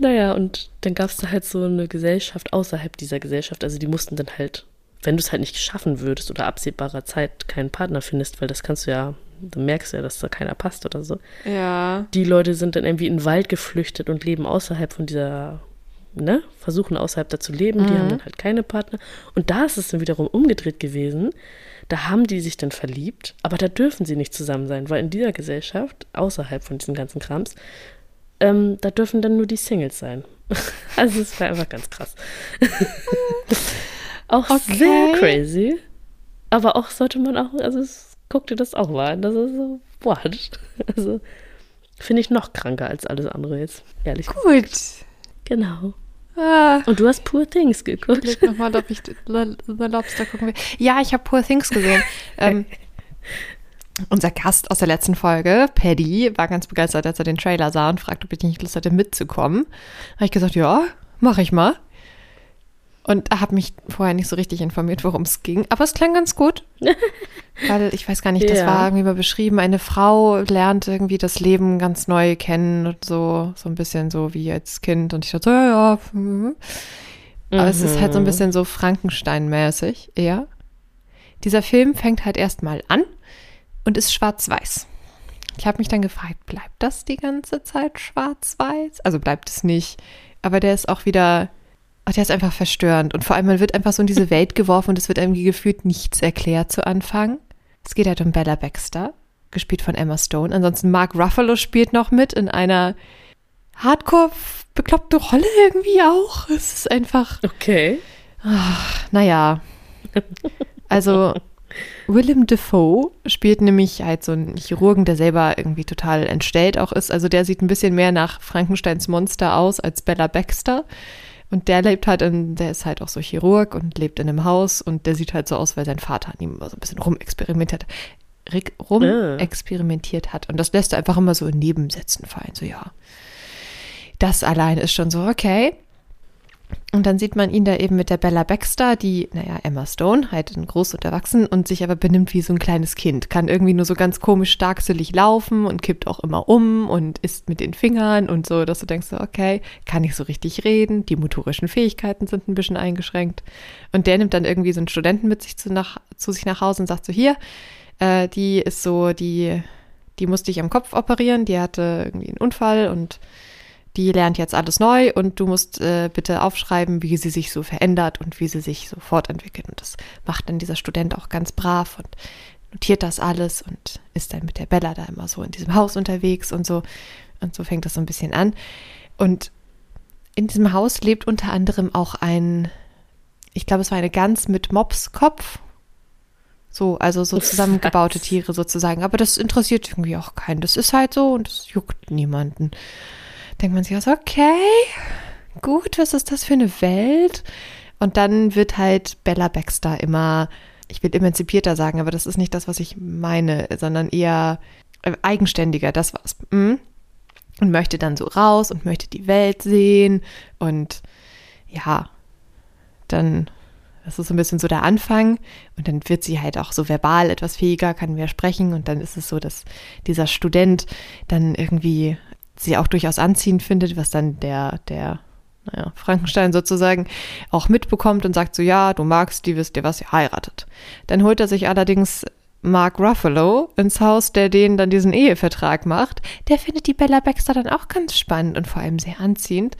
Naja, und dann gab es da halt so eine Gesellschaft außerhalb dieser Gesellschaft. Also die mussten dann halt, wenn du es halt nicht schaffen würdest oder absehbarer Zeit keinen Partner findest, weil das kannst du ja, du merkst ja, dass da keiner passt oder so. Ja. Die Leute sind dann irgendwie in den Wald geflüchtet und leben außerhalb von dieser ne, versuchen außerhalb da zu leben, mhm. die haben dann halt keine Partner. Und da ist es dann wiederum umgedreht gewesen. Da haben die sich dann verliebt, aber da dürfen sie nicht zusammen sein, weil in dieser Gesellschaft, außerhalb von diesen ganzen Krams, ähm, da dürfen dann nur die Singles sein. also es war einfach ganz krass. auch okay. sehr crazy. Aber auch sollte man auch, also es, guck dir das auch mal an. Das ist so, what? Also finde ich noch kranker als alles andere jetzt, ehrlich Gut. Gesagt. Genau. Ah. Und du hast Poor Things geguckt. Ich nochmal, ob ich The Lobster gucken will. Ja, ich habe Poor Things gesehen. ähm, unser Gast aus der letzten Folge, Paddy, war ganz begeistert, als er den Trailer sah und fragte, ob ich nicht Lust hatte, mitzukommen. Habe ich gesagt, ja, mache ich mal. Und habe mich vorher nicht so richtig informiert, worum es ging. Aber es klang ganz gut. Weil ich weiß gar nicht, das ja. war irgendwie mal beschrieben. Eine Frau lernt irgendwie das Leben ganz neu kennen und so, so ein bisschen so wie als Kind. Und ich dachte so, ja, ja. Mhm. Aber es ist halt so ein mhm. bisschen so Frankenstein-mäßig eher. Dieser Film fängt halt erstmal an und ist schwarz-weiß. Ich habe mich dann gefragt, bleibt das die ganze Zeit schwarz-weiß? Also bleibt es nicht. Aber der ist auch wieder Ach, der ist einfach verstörend. Und vor allem, man wird einfach so in diese Welt geworfen und es wird irgendwie gefühlt nichts erklärt zu Anfang. Es geht halt um Bella Baxter, gespielt von Emma Stone. Ansonsten Mark Ruffalo spielt noch mit in einer hardcore bekloppte Rolle irgendwie auch. Es ist einfach. Okay. Ach, naja. Also, Willem Dafoe spielt nämlich halt so einen Chirurgen, der selber irgendwie total entstellt auch ist. Also, der sieht ein bisschen mehr nach Frankensteins Monster aus als Bella Baxter. Und der lebt halt in, der ist halt auch so Chirurg und lebt in einem Haus und der sieht halt so aus, weil sein Vater an ihm immer so ein bisschen rumexperimentiert rumexperimentiert hat. Und das lässt er einfach immer so in Nebensätzen fallen. So, ja. Das allein ist schon so, okay. Und dann sieht man ihn da eben mit der Bella Baxter, die, naja, Emma Stone, halt groß und erwachsen und sich aber benimmt wie so ein kleines Kind. Kann irgendwie nur so ganz komisch starkselig laufen und kippt auch immer um und isst mit den Fingern und so, dass du denkst, okay, kann nicht so richtig reden. Die motorischen Fähigkeiten sind ein bisschen eingeschränkt. Und der nimmt dann irgendwie so einen Studenten mit sich zu, nach, zu sich nach Hause und sagt so, hier, äh, die ist so, die, die musste ich am Kopf operieren, die hatte irgendwie einen Unfall und die lernt jetzt alles neu und du musst äh, bitte aufschreiben, wie sie sich so verändert und wie sie sich so fortentwickelt. Und das macht dann dieser Student auch ganz brav und notiert das alles und ist dann mit der Bella da immer so in diesem Haus unterwegs und so. Und so fängt das so ein bisschen an. Und in diesem Haus lebt unter anderem auch ein, ich glaube, es war eine Gans mit Mopskopf. So, also so zusammengebaute Tiere sozusagen. Aber das interessiert irgendwie auch keinen. Das ist halt so und das juckt niemanden denkt man sich auch so, okay, gut, was ist das für eine Welt? Und dann wird halt Bella Baxter immer, ich will emanzipierter sagen, aber das ist nicht das, was ich meine, sondern eher äh, eigenständiger, das war's. Mhm. Und möchte dann so raus und möchte die Welt sehen und ja, dann, das ist so ein bisschen so der Anfang und dann wird sie halt auch so verbal etwas fähiger, kann mehr sprechen und dann ist es so, dass dieser Student dann irgendwie sie auch durchaus anziehend findet, was dann der, der, naja, Frankenstein sozusagen auch mitbekommt und sagt so, ja, du magst die, wisst ihr was, ihr heiratet. Dann holt er sich allerdings Mark Ruffalo ins Haus, der denen dann diesen Ehevertrag macht. Der findet die Bella Baxter dann auch ganz spannend und vor allem sehr anziehend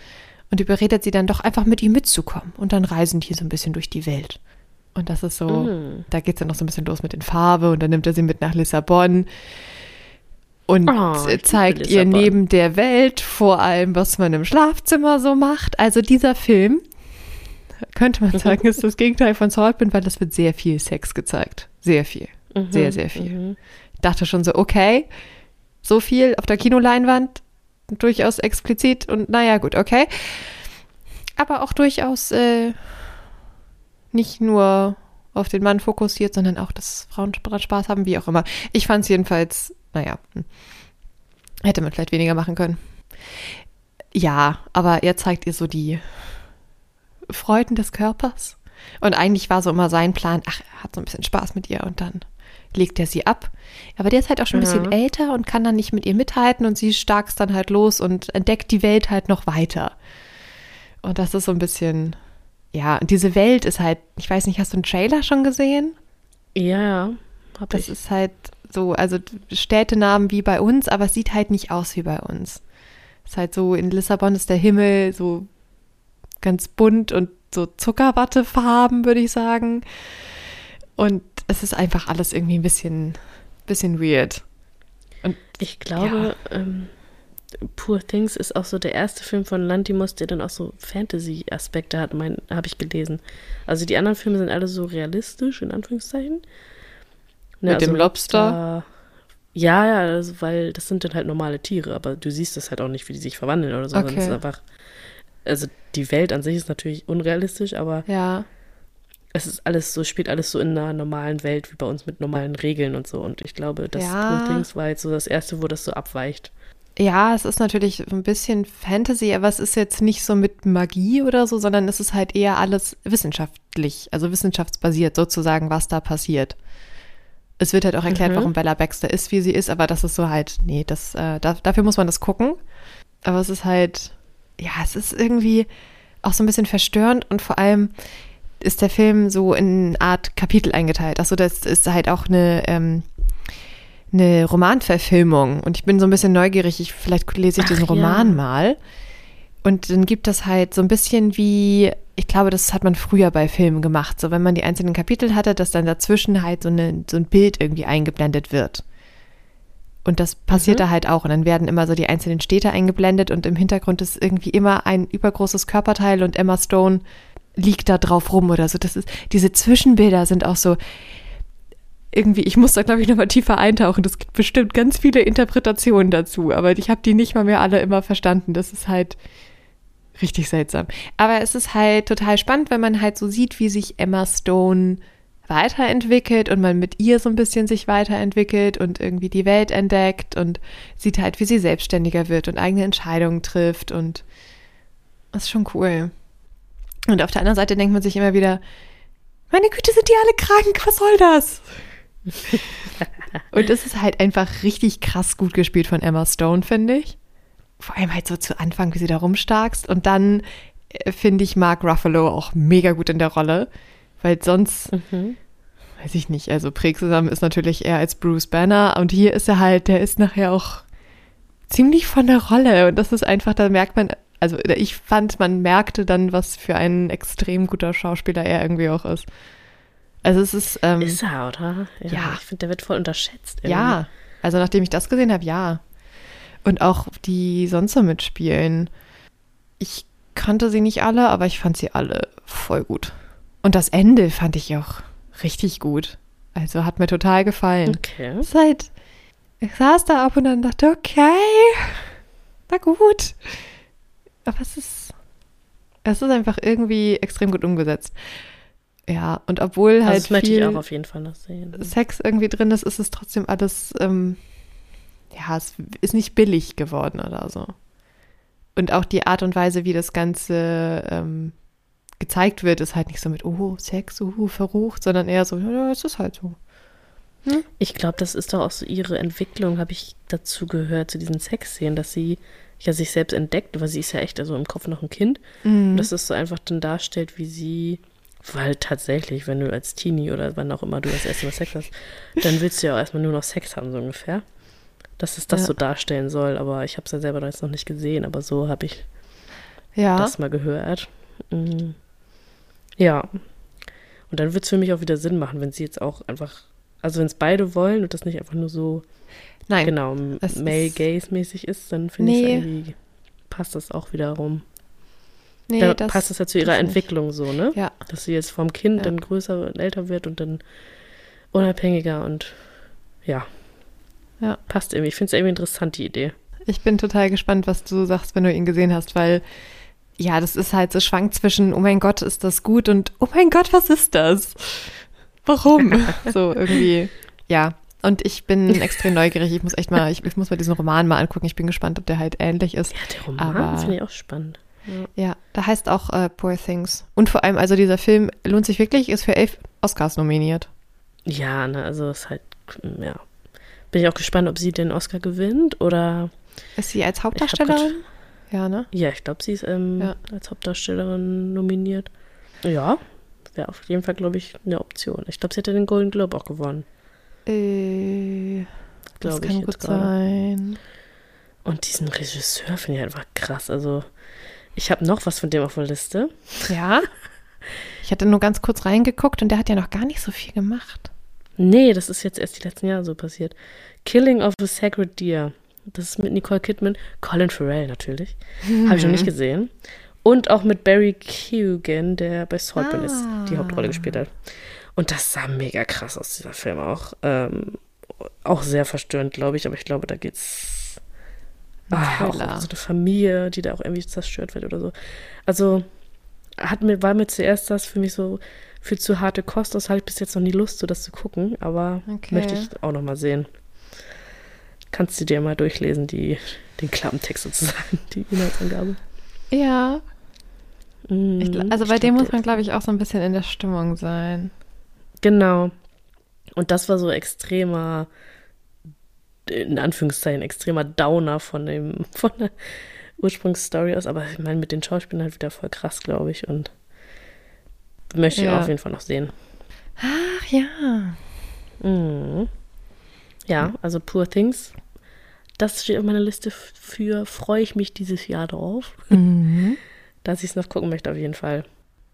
und überredet sie dann doch einfach mit ihm mitzukommen. Und dann reisen die so ein bisschen durch die Welt. Und das ist so, mm. da geht es dann noch so ein bisschen los mit den Farbe und dann nimmt er sie mit nach Lissabon und oh, zeigt ihr neben der Welt vor allem, was man im Schlafzimmer so macht. Also dieser Film, könnte man sagen, ist das Gegenteil von Saltburn, weil das wird sehr viel Sex gezeigt. Sehr viel. Mhm, sehr, sehr viel. Mhm. Ich dachte schon so, okay, so viel auf der Kinoleinwand, durchaus explizit und naja, gut, okay. Aber auch durchaus äh, nicht nur auf den Mann fokussiert, sondern auch, dass Frauen Spaß haben, wie auch immer. Ich fand es jedenfalls naja, hm. hätte man vielleicht weniger machen können. Ja, aber er zeigt ihr so die Freuden des Körpers. Und eigentlich war so immer sein Plan, ach, er hat so ein bisschen Spaß mit ihr und dann legt er sie ab. Aber der ist halt auch schon ein bisschen ja. älter und kann dann nicht mit ihr mithalten und sie starkst dann halt los und entdeckt die Welt halt noch weiter. Und das ist so ein bisschen, ja, diese Welt ist halt, ich weiß nicht, hast du einen Trailer schon gesehen? Ja, hab das ich. ist halt so, also Städtenamen wie bei uns, aber es sieht halt nicht aus wie bei uns. Es ist halt so, in Lissabon ist der Himmel so ganz bunt und so Zuckerwattefarben, würde ich sagen. Und es ist einfach alles irgendwie ein bisschen, bisschen weird. Und ich glaube, ja. ähm, Poor Things ist auch so der erste Film von Lantimos, der dann auch so Fantasy-Aspekte hat, habe ich gelesen. Also die anderen Filme sind alle so realistisch, in Anführungszeichen. Ne, Mit also, dem Lobster? Äh, ja, ja, also, weil das sind dann halt normale Tiere, aber du siehst das halt auch nicht, wie die sich verwandeln oder so. Okay. Es ist einfach, also die Welt an sich ist natürlich unrealistisch, aber ja. es ist alles so, spielt alles so in einer normalen Welt wie bei uns mit normalen Regeln und so. Und ich glaube, das ja. Things war jetzt so das erste, wo das so abweicht. Ja, es ist natürlich ein bisschen Fantasy, aber es ist jetzt nicht so mit Magie oder so, sondern es ist halt eher alles wissenschaftlich, also wissenschaftsbasiert sozusagen, was da passiert. Es wird halt auch erklärt, mhm. warum Bella Baxter ist, wie sie ist, aber das ist so halt, nee, das, äh, da, dafür muss man das gucken. Aber es ist halt, ja, es ist irgendwie auch so ein bisschen verstörend und vor allem ist der Film so in eine Art Kapitel eingeteilt. Achso, das ist halt auch eine, ähm, eine Romanverfilmung und ich bin so ein bisschen neugierig. Ich, vielleicht lese ich diesen Ach, Roman ja. mal. Und dann gibt das halt so ein bisschen wie ich glaube, das hat man früher bei Filmen gemacht. So, wenn man die einzelnen Kapitel hatte, dass dann dazwischen halt so, eine, so ein Bild irgendwie eingeblendet wird. Und das passiert mhm. da halt auch. Und dann werden immer so die einzelnen Städte eingeblendet und im Hintergrund ist irgendwie immer ein übergroßes Körperteil und Emma Stone liegt da drauf rum oder so. Das ist, diese Zwischenbilder sind auch so, irgendwie, ich muss da, glaube ich, nochmal tiefer eintauchen. Es gibt bestimmt ganz viele Interpretationen dazu, aber ich habe die nicht mal mehr alle immer verstanden. Das ist halt, Richtig seltsam. Aber es ist halt total spannend, wenn man halt so sieht, wie sich Emma Stone weiterentwickelt und man mit ihr so ein bisschen sich weiterentwickelt und irgendwie die Welt entdeckt und sieht halt, wie sie selbstständiger wird und eigene Entscheidungen trifft und das ist schon cool. Und auf der anderen Seite denkt man sich immer wieder, meine Güte, sind die alle krank? Was soll das? und es ist halt einfach richtig krass gut gespielt von Emma Stone, finde ich. Vor allem halt so zu Anfang, wie sie da rumstarkst. Und dann äh, finde ich Mark Ruffalo auch mega gut in der Rolle, weil sonst, Mhm. weiß ich nicht, also prägsam ist natürlich eher als Bruce Banner und hier ist er halt, der ist nachher auch ziemlich von der Rolle und das ist einfach, da merkt man, also ich fand, man merkte dann, was für ein extrem guter Schauspieler er irgendwie auch ist. Also es ist, ähm, Ist er, oder? Ja. Ich finde, der wird voll unterschätzt. irgendwie. ja, also nachdem ich das gesehen habe, ja. Und auch die sonst so mitspielen. Ich kannte sie nicht alle, aber ich fand sie alle voll gut. Und das Ende fand ich auch richtig gut. Also hat mir total gefallen. Okay. Halt, ich saß da ab und dann dachte, okay, na gut. Aber es ist, es ist einfach irgendwie extrem gut umgesetzt. Ja, und obwohl Also halt das möchte ich viel auch auf jeden Fall noch sehen. Sex irgendwie drin ist, ist es trotzdem alles, ähm, ja, es ist nicht billig geworden oder so. Und auch die Art und Weise, wie das Ganze ähm, gezeigt wird, ist halt nicht so mit, oh, Sex, uh, verrucht, sondern eher so, ja, es ist halt so. Ich glaube, das ist doch auch so ihre Entwicklung, habe ich dazu gehört, zu diesen Sexszenen, dass sie ja sich selbst entdeckt, weil sie ist ja echt also im Kopf noch ein Kind. Und dass es so einfach dann darstellt, wie sie, weil tatsächlich, wenn du als Teenie oder wann auch immer du das erste Mal Sex hast, dann willst du ja auch erstmal nur noch Sex haben, so ungefähr. Dass es das Ja. so darstellen soll, aber ich habe es ja selber jetzt noch nicht gesehen, aber so habe ich Ja, das mal gehört. Mhm. Ja. Und dann wird es für mich auch wieder Sinn machen, wenn sie jetzt auch einfach, also wenn es beide wollen und das nicht einfach nur so, nein. genau, male ist- gaze mäßig ist, dann finde ich Nee. irgendwie, passt das auch wiederum. Nee, da das, passt es ja zu ihrer das nicht. Entwicklung so, ne? Ja, Dass sie jetzt vom Kind Ja. dann größer und älter wird und dann unabhängiger und ja. Ja. Passt irgendwie. Ich finde es irgendwie interessant, die Idee. ich bin total gespannt, was du sagst, wenn du ihn gesehen hast, weil ja, das ist halt so schwankt zwischen, oh mein Gott, ist das gut und oh mein Gott, was ist das? Warum? so irgendwie, ja. Und ich bin extrem neugierig. Ich muss echt mal, ich, ich muss mal diesen Roman mal angucken. Ich bin gespannt, ob der halt ähnlich ist. Ja, der Roman Aber- finde ich auch spannend. Ja. Ja, da heißt auch äh, Poor Things. Und vor allem, also dieser Film lohnt sich wirklich, ist für elf Oscars nominiert. Ja, ne, also ist halt, ja. Bin ich auch gespannt, ob sie den Oscar gewinnt oder. Ist sie als Hauptdarstellerin? Ja, ne? Ja, ich glaube, sie ist ähm, Ja. als Hauptdarstellerin nominiert. Ja, wäre auf jeden Fall, glaube ich, eine Option. Ich glaube, sie hätte den Golden Globe auch gewonnen. Äh, das kann gut sein. Und diesen Regisseur finde ich einfach krass. Also, ich habe noch was von dem auf der Liste. Ja. Ich hatte nur ganz kurz reingeguckt und der hat ja noch gar nicht so viel gemacht. Nee, das ist jetzt erst die letzten Jahre so passiert. Killing of a Sacred Deer. Das ist mit Nicole Kidman. Colin Farrell natürlich. Habe ich noch nicht gesehen. Und auch mit Barry Keoghan, der bei Saltburn ist, die Ah. Hauptrolle gespielt hat. Und das sah mega krass aus, dieser Film auch. Ähm, auch sehr verstörend, glaube ich, aber ich glaube, da geht's ah, auch um so eine Familie, die da auch irgendwie zerstört wird oder so. Also hat mir, war mir zuerst das für mich so viel zu harte Kost. Das hatte ich bis jetzt noch nie Lust, so das zu gucken, aber Okay. möchte ich auch noch mal sehen. Kannst du dir mal durchlesen, die, den Klappentext sozusagen, die Inhaltsangabe. Ja. Mhm, Ich, also bei dem muss man, glaube ich, auch so ein bisschen in der Stimmung sein. Genau. Und das war so extremer, in Anführungszeichen, extremer Downer von dem, von der Ursprungsstory aus. Aber ich meine, mit den Schauspielern halt wieder voll krass, glaube ich. Und möchte ich Ja. auf jeden Fall noch sehen. Ach ja. Mhm. Ja, also Poor Things. Das steht auf meiner Liste für, freue ich mich dieses Jahr drauf, Mhm. dass ich es noch gucken möchte, auf jeden Fall.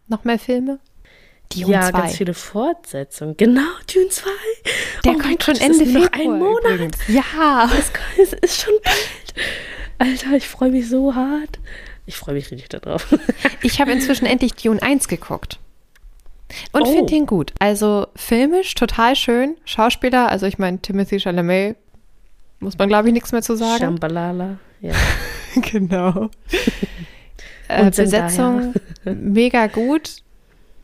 Noch mehr Filme? Dune ja, 2. ganz viele Fortsetzungen. Genau, Dune 2. Der oh kommt schon Gott, Ende nur noch Februar. ein Monat. übrigens. Ja. Es ist schon bald. Alter, ich freue mich so hart. Ich freue mich richtig darauf. Ich habe inzwischen endlich Dune 1 geguckt. Und Oh. finde ihn gut. Also filmisch total schön. Schauspieler, also ich meine, Timothy Chalamet, muss man glaube ich nichts mehr zu sagen. Shambalala. Ja. genau. äh. Besetzung mega gut.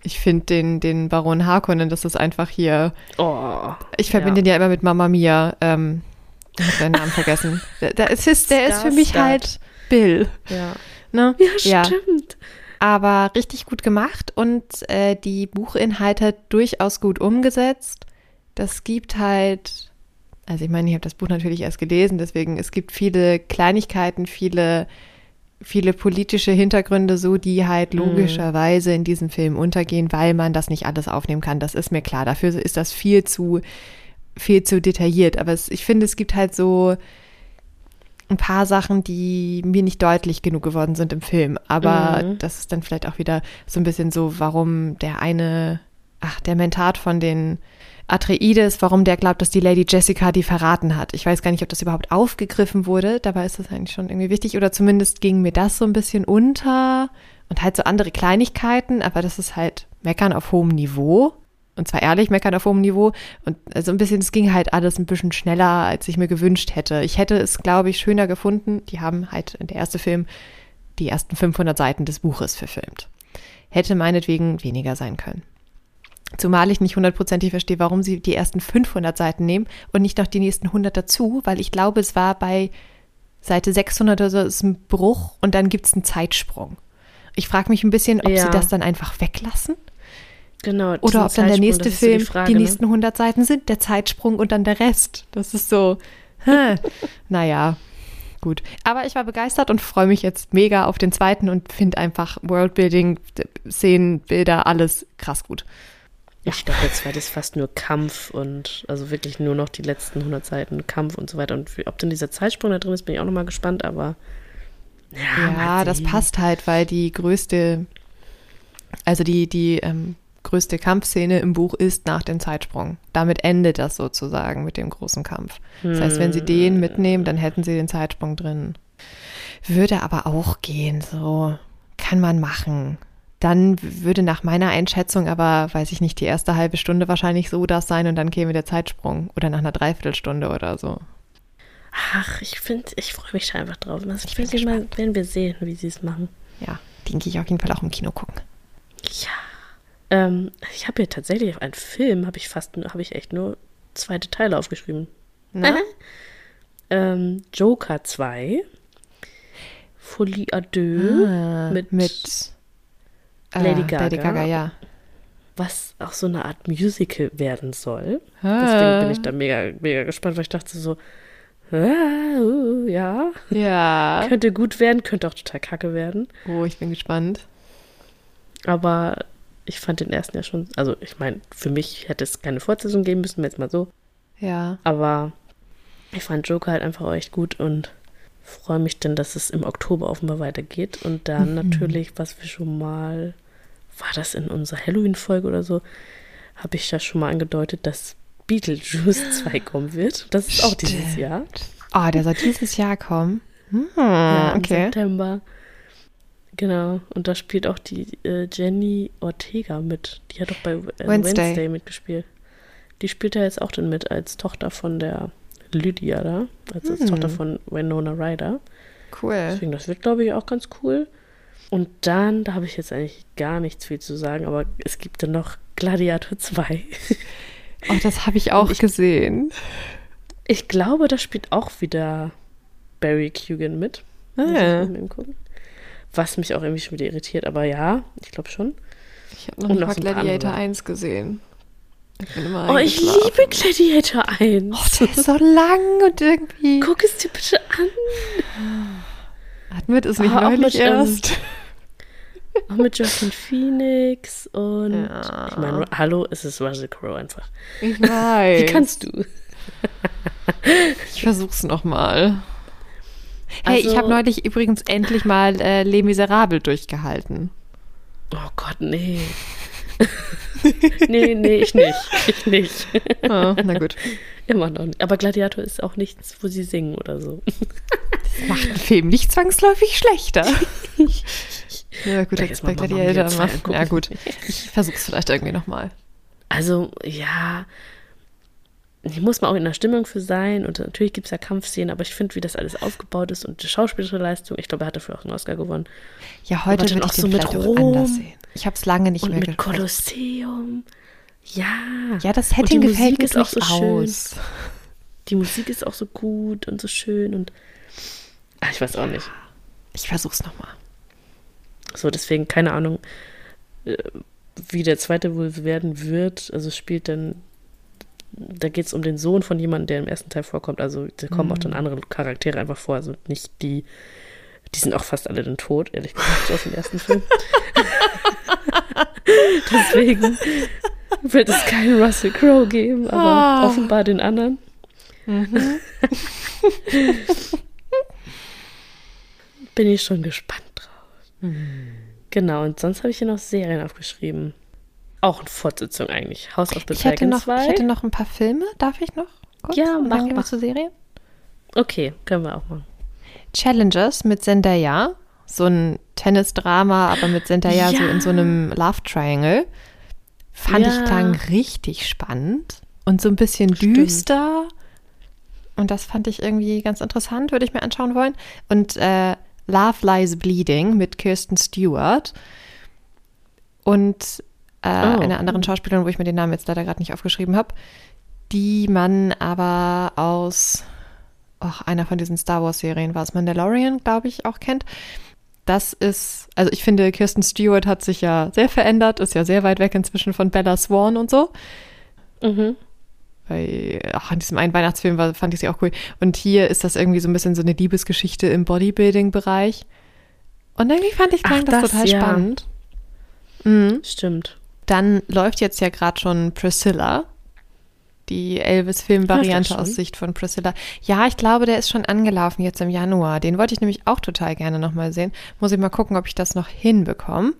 Ich finde den, den Baron Harkonnen, das ist einfach hier. Oh. Ich verbinde Ja. ihn ja immer mit Mama Mia. Ähm, ich habe seinen Namen vergessen. Der, der, ist, der ist für mich halt Bill. Ja. Ne? Ja, stimmt. Aber richtig gut gemacht und äh, die Buchinhalte durchaus gut umgesetzt. Das gibt halt, also ich meine, ich habe das Buch natürlich erst gelesen, deswegen es gibt viele Kleinigkeiten, viele viele politische Hintergründe so, die halt logischerweise in diesem Film untergehen, weil man das nicht alles aufnehmen kann. Das ist mir klar. Dafür ist das viel zu viel zu detailliert. Aber es, ich finde, es gibt halt so ein paar Sachen, die mir nicht deutlich genug geworden sind im Film. Aber Mhm. das ist dann vielleicht auch wieder so ein bisschen so, warum der eine, ach, der Mentat von den Atreides, warum der glaubt, dass die Lady Jessica die verraten hat. Ich weiß gar nicht, ob das überhaupt aufgegriffen wurde. Dabei ist das eigentlich schon irgendwie wichtig. Oder zumindest ging mir das so ein bisschen unter. Und halt so andere Kleinigkeiten. Aber das ist halt Meckern auf hohem Niveau. Und zwar ehrlich meckern auf hohem Niveau. Und also ein bisschen, es ging halt alles ein bisschen schneller, als ich mir gewünscht hätte. Ich hätte es, glaube ich, schöner gefunden. Die haben halt, der erste Film, die ersten 500 Seiten des Buches verfilmt. Hätte meinetwegen weniger sein können. Zumal ich nicht hundertprozentig verstehe, warum sie die ersten 500 Seiten nehmen und nicht noch die nächsten 100 dazu, weil ich glaube, es war bei Seite 600 oder so ist ein Bruch und dann gibt es einen Zeitsprung. Ich frage mich ein bisschen, ob Ja. sie das dann einfach weglassen Genau. oder ob dann der nächste ist so Film die, Frage, ne? nächsten 100 Seiten sind, der Zeitsprung und dann der Rest. Das ist so, naja, gut. Aber ich war begeistert und freue mich jetzt mega auf den zweiten und finde einfach Worldbuilding, Szenen, Bilder, alles krass gut. Ich glaube, der zweite ist fast nur Kampf und also wirklich nur noch die letzten 100 Seiten Kampf und so weiter. Und ob denn dieser Zeitsprung da drin ist, bin ich auch nochmal gespannt, aber ja, Ja, das passt halt, weil die größte, also die, die ähm, größte Kampfszene im Buch ist nach dem Zeitsprung. Damit endet das sozusagen mit dem großen Kampf. Das heißt, wenn sie Hm. den mitnehmen, dann hätten sie den Zeitsprung drin. Würde aber auch gehen, so kann man machen. Dann würde nach meiner Einschätzung aber, weiß ich nicht, die erste halbe Stunde wahrscheinlich so das sein und dann käme der Zeitsprung. Oder nach einer Dreiviertelstunde oder so. Ach, ich finde, ich freue mich da einfach drauf. Das Ich ich mal, werden wir sehen, wie sie es machen. Ja, den gehe ich auf jeden Fall auch im Kino gucken. Ja. Ähm, ich habe hier tatsächlich auf einen Film, habe ich fast, habe ich echt nur zweite Teile aufgeschrieben. Ähm, Joker 2. Folie à deux. Ah, mit- mit Lady äh, Gaga. Lady Gaga, ja. was auch so eine Art Musical werden soll. Ah. Deswegen bin ich da mega, mega gespannt, weil ich dachte so, ah, uh, ja, Ja. könnte gut werden, könnte auch total kacke werden. Oh, ich bin gespannt. Aber ich fand den ersten ja schon, also ich meine, für mich hätte es keine Fortsetzung geben müssen, jetzt mal so. Ja. Aber ich fand Joker halt einfach auch echt gut und freue mich dann, dass es im Oktober offenbar weitergeht. Und dann natürlich, was wir schon mal, war das in unserer Halloween-Folge oder so, habe ich ja schon mal angedeutet, dass Beetlejuice 2 kommen wird. Das ist auch dieses Stimmt. Jahr. Oh, der soll dieses Jahr kommen. Hm, Ja, im okay. September. Genau. Und da spielt auch die äh, Jenny Ortega mit. Die hat doch bei äh, Wednesday. Wednesday. mitgespielt. Die spielt da jetzt auch dann mit als Tochter von der Lydia da. Also als Hm. Tochter von Winona Ryder. Cool. Deswegen, das wird, glaube ich, auch ganz cool. Und dann, da habe ich jetzt eigentlich gar nichts viel zu sagen, aber es gibt dann noch Gladiator 2. Oh, das habe ich auch ich- gesehen. Ich glaube, da spielt auch wieder Barry Keoghan mit. Muss ich Ah. mal eben gucken. Was mich auch irgendwie schon wieder irritiert, aber ja, ich glaube schon. Ich habe noch Und nicht noch mal so ein paar Gladiator andere. 1 gesehen. Ich bin immer Oh, ich liebe Gladiator 1. Oh, der ist so lang und irgendwie. Guck es dir bitte an. Hatten wir das nicht Ah, auch neulich mit, ähm, erst? Auch mit Joaquin Phoenix und Ja. ich meine, hallo, es ist Russell Crowe einfach. Ich weiß. Wie kannst du? Ich versuch's noch Hey, ich Also- habe neulich übrigens endlich mal äh, Les Miserables durchgehalten. Oh Gott, nee. nee, nee, ich nicht. Ich nicht. Ah, na gut. Immer noch nicht. Aber Gladiator ist auch nichts, wo sie singen oder so. Das macht einen Film nicht zwangsläufig schlechter. ja, gut, jetzt bei Gladiator Mia 2 machen. angucken. Ja, gut. Ich versuch's vielleicht irgendwie noch mal. Also, ja, hier muss man auch in der Stimmung für sein und natürlich gibt es ja Kampfszenen, aber ich finde, wie das alles aufgebaut ist und die schauspielerische Leistung, ich glaube, er hat dafür auch einen Oscar gewonnen. Ja, heute würde ich auch so mit Rom sehen. Ich habe es lange nicht und mehr mit geguckt. Kolosseum. Ja. Ja, das Setting die gefällt mir ist auch so schön. aus. Die Musik ist auch so gut und so schön und ach, ich weiß auch nicht. Ich versuch's noch mal. So, deswegen keine Ahnung, äh, wie der zweite wohl werden wird. Also spielt dann, da geht es um den Sohn von jemandem, der im ersten Teil vorkommt. Also da kommen auch dann Mhm. andere Charaktere einfach vor. Also nicht die, die sind auch fast alle dann tot, ehrlich gesagt, aus dem ersten Film. Deswegen wird es keinen Russell Crowe geben, aber Ah. offenbar den anderen. Mhm. Bin ich schon gespannt drauf. Genau, und sonst habe ich hier noch Serien aufgeschrieben. Auch eine Fortsetzung eigentlich. House of the Ich hätte, Dragon noch, 2. ich hätte noch ein paar Filme. Darf ich noch? Kurz? Ja, mach, dann gehen wir mach. zu Serien. Okay, können wir auch machen. Challenges mit Zendaya. So ein Tennisdrama, aber mit Zendaya so Ja. in so einem Love Triangle. Fand Ja. ich klang richtig spannend und so ein bisschen Stimmt. düster. Und das fand ich irgendwie ganz interessant, würde ich mir anschauen wollen. Und äh, Love Lies Bleeding mit Kirsten Stewart und äh, Oh. einer anderen Schauspielerin, wo ich mir den Namen jetzt leider gerade nicht aufgeschrieben habe, die man aber aus ach, einer von diesen Star Wars Serien war es Mandalorian, glaube ich, auch kennt. Das ist, also ich finde, Kirsten Stewart hat sich ja sehr verändert, ist ja sehr weit weg inzwischen von Bella Swan und so. Mhm. Bei, ach, in diesem einen Weihnachtsfilm war, fand ich sie auch cool. Und hier ist das irgendwie so ein bisschen so eine Liebesgeschichte im Bodybuilding-Bereich. Und irgendwie fand ich Ach, klang das, das, total ja. spannend. Mhm. Stimmt. Dann läuft jetzt ja gerade schon Priscilla, die Elvis-Film-Variante aus? Sicht von Priscilla. Ja, ich glaube, der ist schon angelaufen jetzt im Januar. Den wollte ich nämlich auch total gerne nochmal sehen. Muss ich mal gucken, ob ich das noch hinbekomme.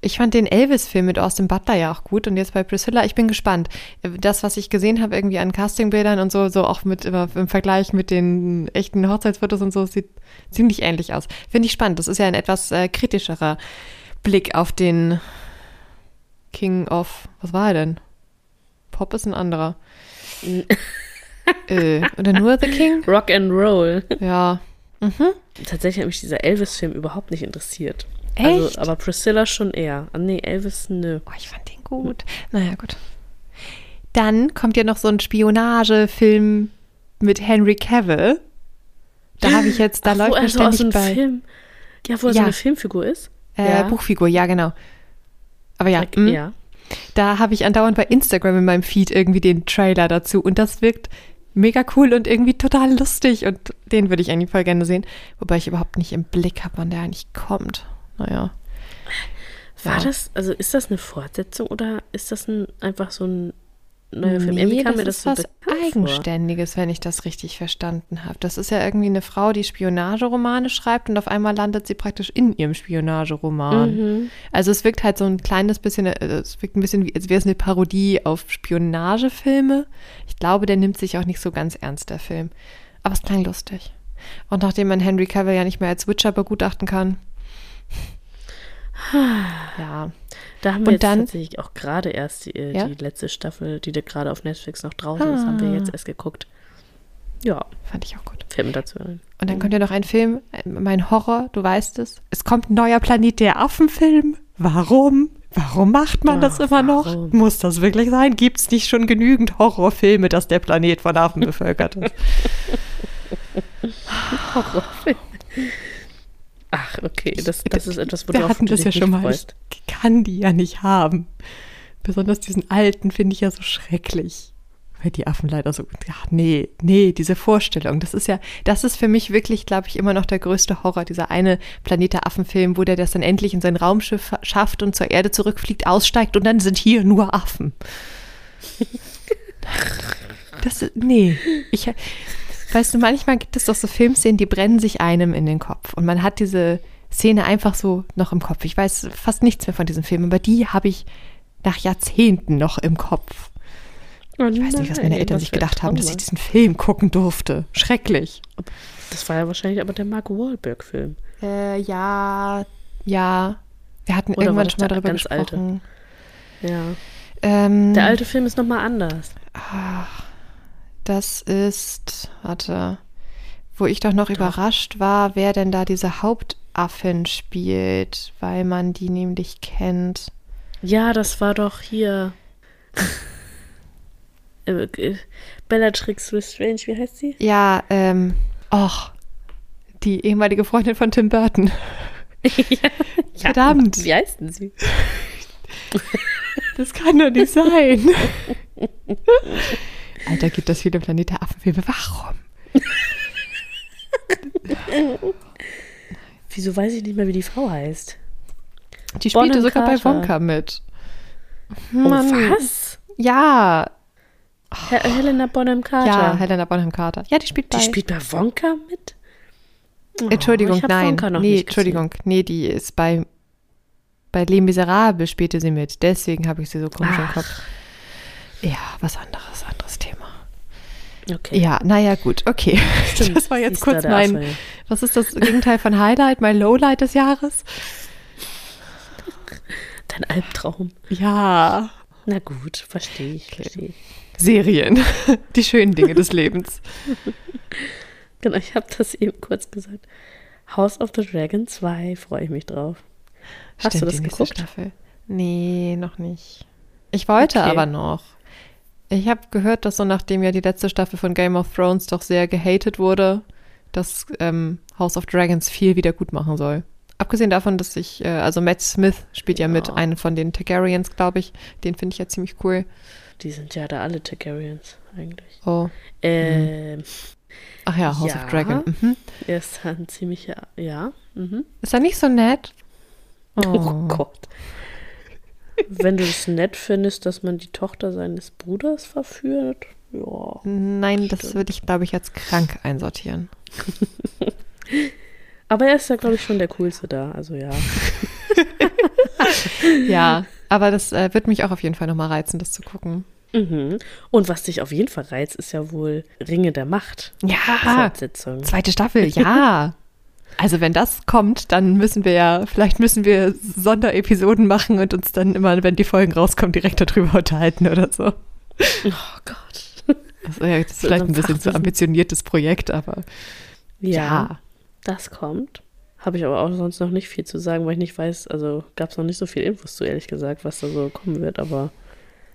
Ich fand den Elvis-Film mit Austin Butler ja auch gut und jetzt bei Priscilla, ich bin gespannt. Das, was ich gesehen habe, irgendwie an Castingbildern und so, so auch mit im Vergleich mit den echten Hochzeitsfotos und so, sieht ziemlich ähnlich aus. Finde ich spannend. Das ist ja ein etwas äh, kritischerer Blick auf den King of, was war er denn? Pop ist ein anderer. äh, oder nur The King? Rock and Roll. Ja. Mhm. Tatsächlich hat mich dieser Elvis-Film überhaupt nicht interessiert. Echt? Also, aber Priscilla schon eher. Ah, nee, Elvis, nö. Oh, ich fand den gut. Naja, gut. Dann kommt ja noch so ein Spionagefilm mit Henry Cavill. Da habe ich jetzt, da Ach, läuft wo er mir so aus ständig einem bei Film. Ja, wo er so Ja. eine Filmfigur ist. äh, Ja. Buchfigur, ja genau. Aber ja, Okay, mm, ja. da habe ich andauernd bei Instagram in meinem Feed irgendwie den Trailer dazu und das wirkt mega cool und irgendwie total lustig und den würde ich eigentlich voll gerne sehen, wobei ich überhaupt nicht im Blick habe, wann der eigentlich kommt. Naja. War Ja. das, also ist das eine Fortsetzung oder ist das ein, einfach so ein neuer Film? Nee, Irgendwie kam das mir das ist so was bekannt vor. Eigenständiges, wenn ich das richtig verstanden habe. Das ist ja irgendwie eine Frau, die Spionageromane schreibt und auf einmal landet sie praktisch in ihrem Spionageroman. Mhm. Also es wirkt halt so ein kleines bisschen, äh, es wirkt ein bisschen wie, als wäre es eine Parodie auf Spionagefilme. Ich glaube, der nimmt sich auch nicht so ganz ernst, der Film. Aber es klang lustig. Und nachdem man Henry Cavill ja nicht mehr als Witcher begutachten kann. ja. Da haben wir Und jetzt dann- tatsächlich auch gerade erst die, äh, Ja? die letzte Staffel, die da gerade auf Netflix noch draußen ist, haben wir Ah. jetzt erst geguckt. Ja, Fand ich auch gut. fällt mir dazu ein. Und dann kommt ja noch ein Film, mein Horror, du weißt es. Es kommt ein neuer Planet der Affen-Film. Warum? Warum macht man das Oh, immer noch? warum? Muss das wirklich sein? Gibt es nicht schon genügend Horrorfilme, dass der Planet von Affen bevölkert ist? Ach, okay, das, das ist etwas, Wir worauf hatten du das ja schon mal. freust. Ich kann die ja nicht haben. Besonders diesen alten finde ich ja so schrecklich. Weil die Affen leider so, ja, nee, nee, diese Vorstellung, das ist ja, das ist für mich wirklich, glaube ich, immer noch der größte Horror, dieser eine Planet der Affen-Film, wo der das dann endlich in sein Raumschiff schafft und zur Erde zurückfliegt, aussteigt und dann sind hier nur Affen. Das, ist- nee, ich, weißt du, manchmal gibt es doch so Filmszenen, die brennen sich einem in den Kopf und man hat diese Szene einfach so noch im Kopf. Ich weiß fast nichts mehr von diesem Film, aber die habe ich nach Jahrzehnten noch im Kopf. Ich weiß nicht, was meine Eltern sich gedacht haben, dass ich diesen Film gucken durfte. Schrecklich. Das war ja wahrscheinlich aber der Mark Wahlberg-Film. Äh, ja, ja. Wir hatten Oder irgendwann schon mal darüber ganz alte? gesprochen. Ja. Ähm, Der alte Film ist nochmal anders. Das ist, warte, wo ich doch noch überrascht war, wer denn da diese Hauptaffin spielt, weil man die nämlich kennt. Ja, das war doch hier. äh, äh, Bellatrix Lestrange, wie heißt sie? Ja, ähm, och, die ehemalige Freundin von Tim Burton. Verdammt. Wie heißt denn sie? Das kann doch nicht sein. Alter, gibt das viele Planet der Affenfilme. Warum? Wieso weiß ich nicht mehr, wie die Frau heißt? Die spielte Bonham sogar bei Carter. Wonka mit. Oh, Mann. was? Ja. He Helena Bonham Carter. Ja, Helena Bonham Carter. Ja, die spielt bei. die spielt bei Wonka mit? Oh, Entschuldigung, nein. Wonka noch nee, nicht gesehen. Entschuldigung. Nee, die ist bei. Bei Les Miserables spielte sie mit. Deswegen habe ich sie so komisch im Ach. Kopf. Ja, was anderes, anderes Thema. Okay. Ja, naja, gut, okay. Stimmt, das war jetzt kurz mein. Affe. Was ist das Gegenteil von Highlight, mein Lowlight des Jahres? Dein Albtraum. Ja. Na gut, verstehe ich, verstehe ich. Serien. Die schönen Dinge des Lebens. Genau, ich habe das eben kurz gesagt. House of the Dragon 2, freue ich mich drauf. Hast Stimmt, du das die geguckt? Staffel. Nee, noch nicht. Ich wollte Okay. aber noch. Ich habe gehört, dass so nachdem ja die letzte Staffel von Game of Thrones doch sehr gehatet wurde, dass ähm, House of Dragons viel wieder gut machen soll. Abgesehen davon, dass ich, äh, also Matt Smith spielt ja, mit, Ja. einen von den Targaryens, glaube ich. Den finde ich ja ziemlich cool. Die sind ja da alle Targaryens eigentlich. Oh. Ähm, Ach ja, House Ja. of Dragon. Mhm. er ist ein ziemlicher, ja. Mhm. Ist er nicht so nett? Oh. Gott. Wenn du es nett findest, dass man die Tochter seines Bruders verführt, ja. Nein, das Stimmt. würde ich, glaube ich, als krank einsortieren. Aber er ist ja, glaube ich, schon der Coolste da. Also ja. Ja, aber das äh, wird mich auch auf jeden Fall nochmal reizen, das zu gucken. Mhm. Und was dich auf jeden Fall reizt, ist ja wohl Ringe der Macht. Ja, Fortsetzung. zweite Staffel, ja. Also wenn das kommt, dann müssen wir ja, vielleicht müssen wir Sonderepisoden machen und uns dann immer, wenn die Folgen rauskommen, direkt darüber unterhalten oder so. Oh Gott. Also, ja, das ist vielleicht ein bisschen zu ambitioniertes Projekt, aber Ja, ja. das kommt. Habe ich aber auch sonst noch nicht viel zu sagen, weil ich nicht weiß, also gab es noch nicht so viel Infos zu, ehrlich gesagt, was da so kommen wird, aber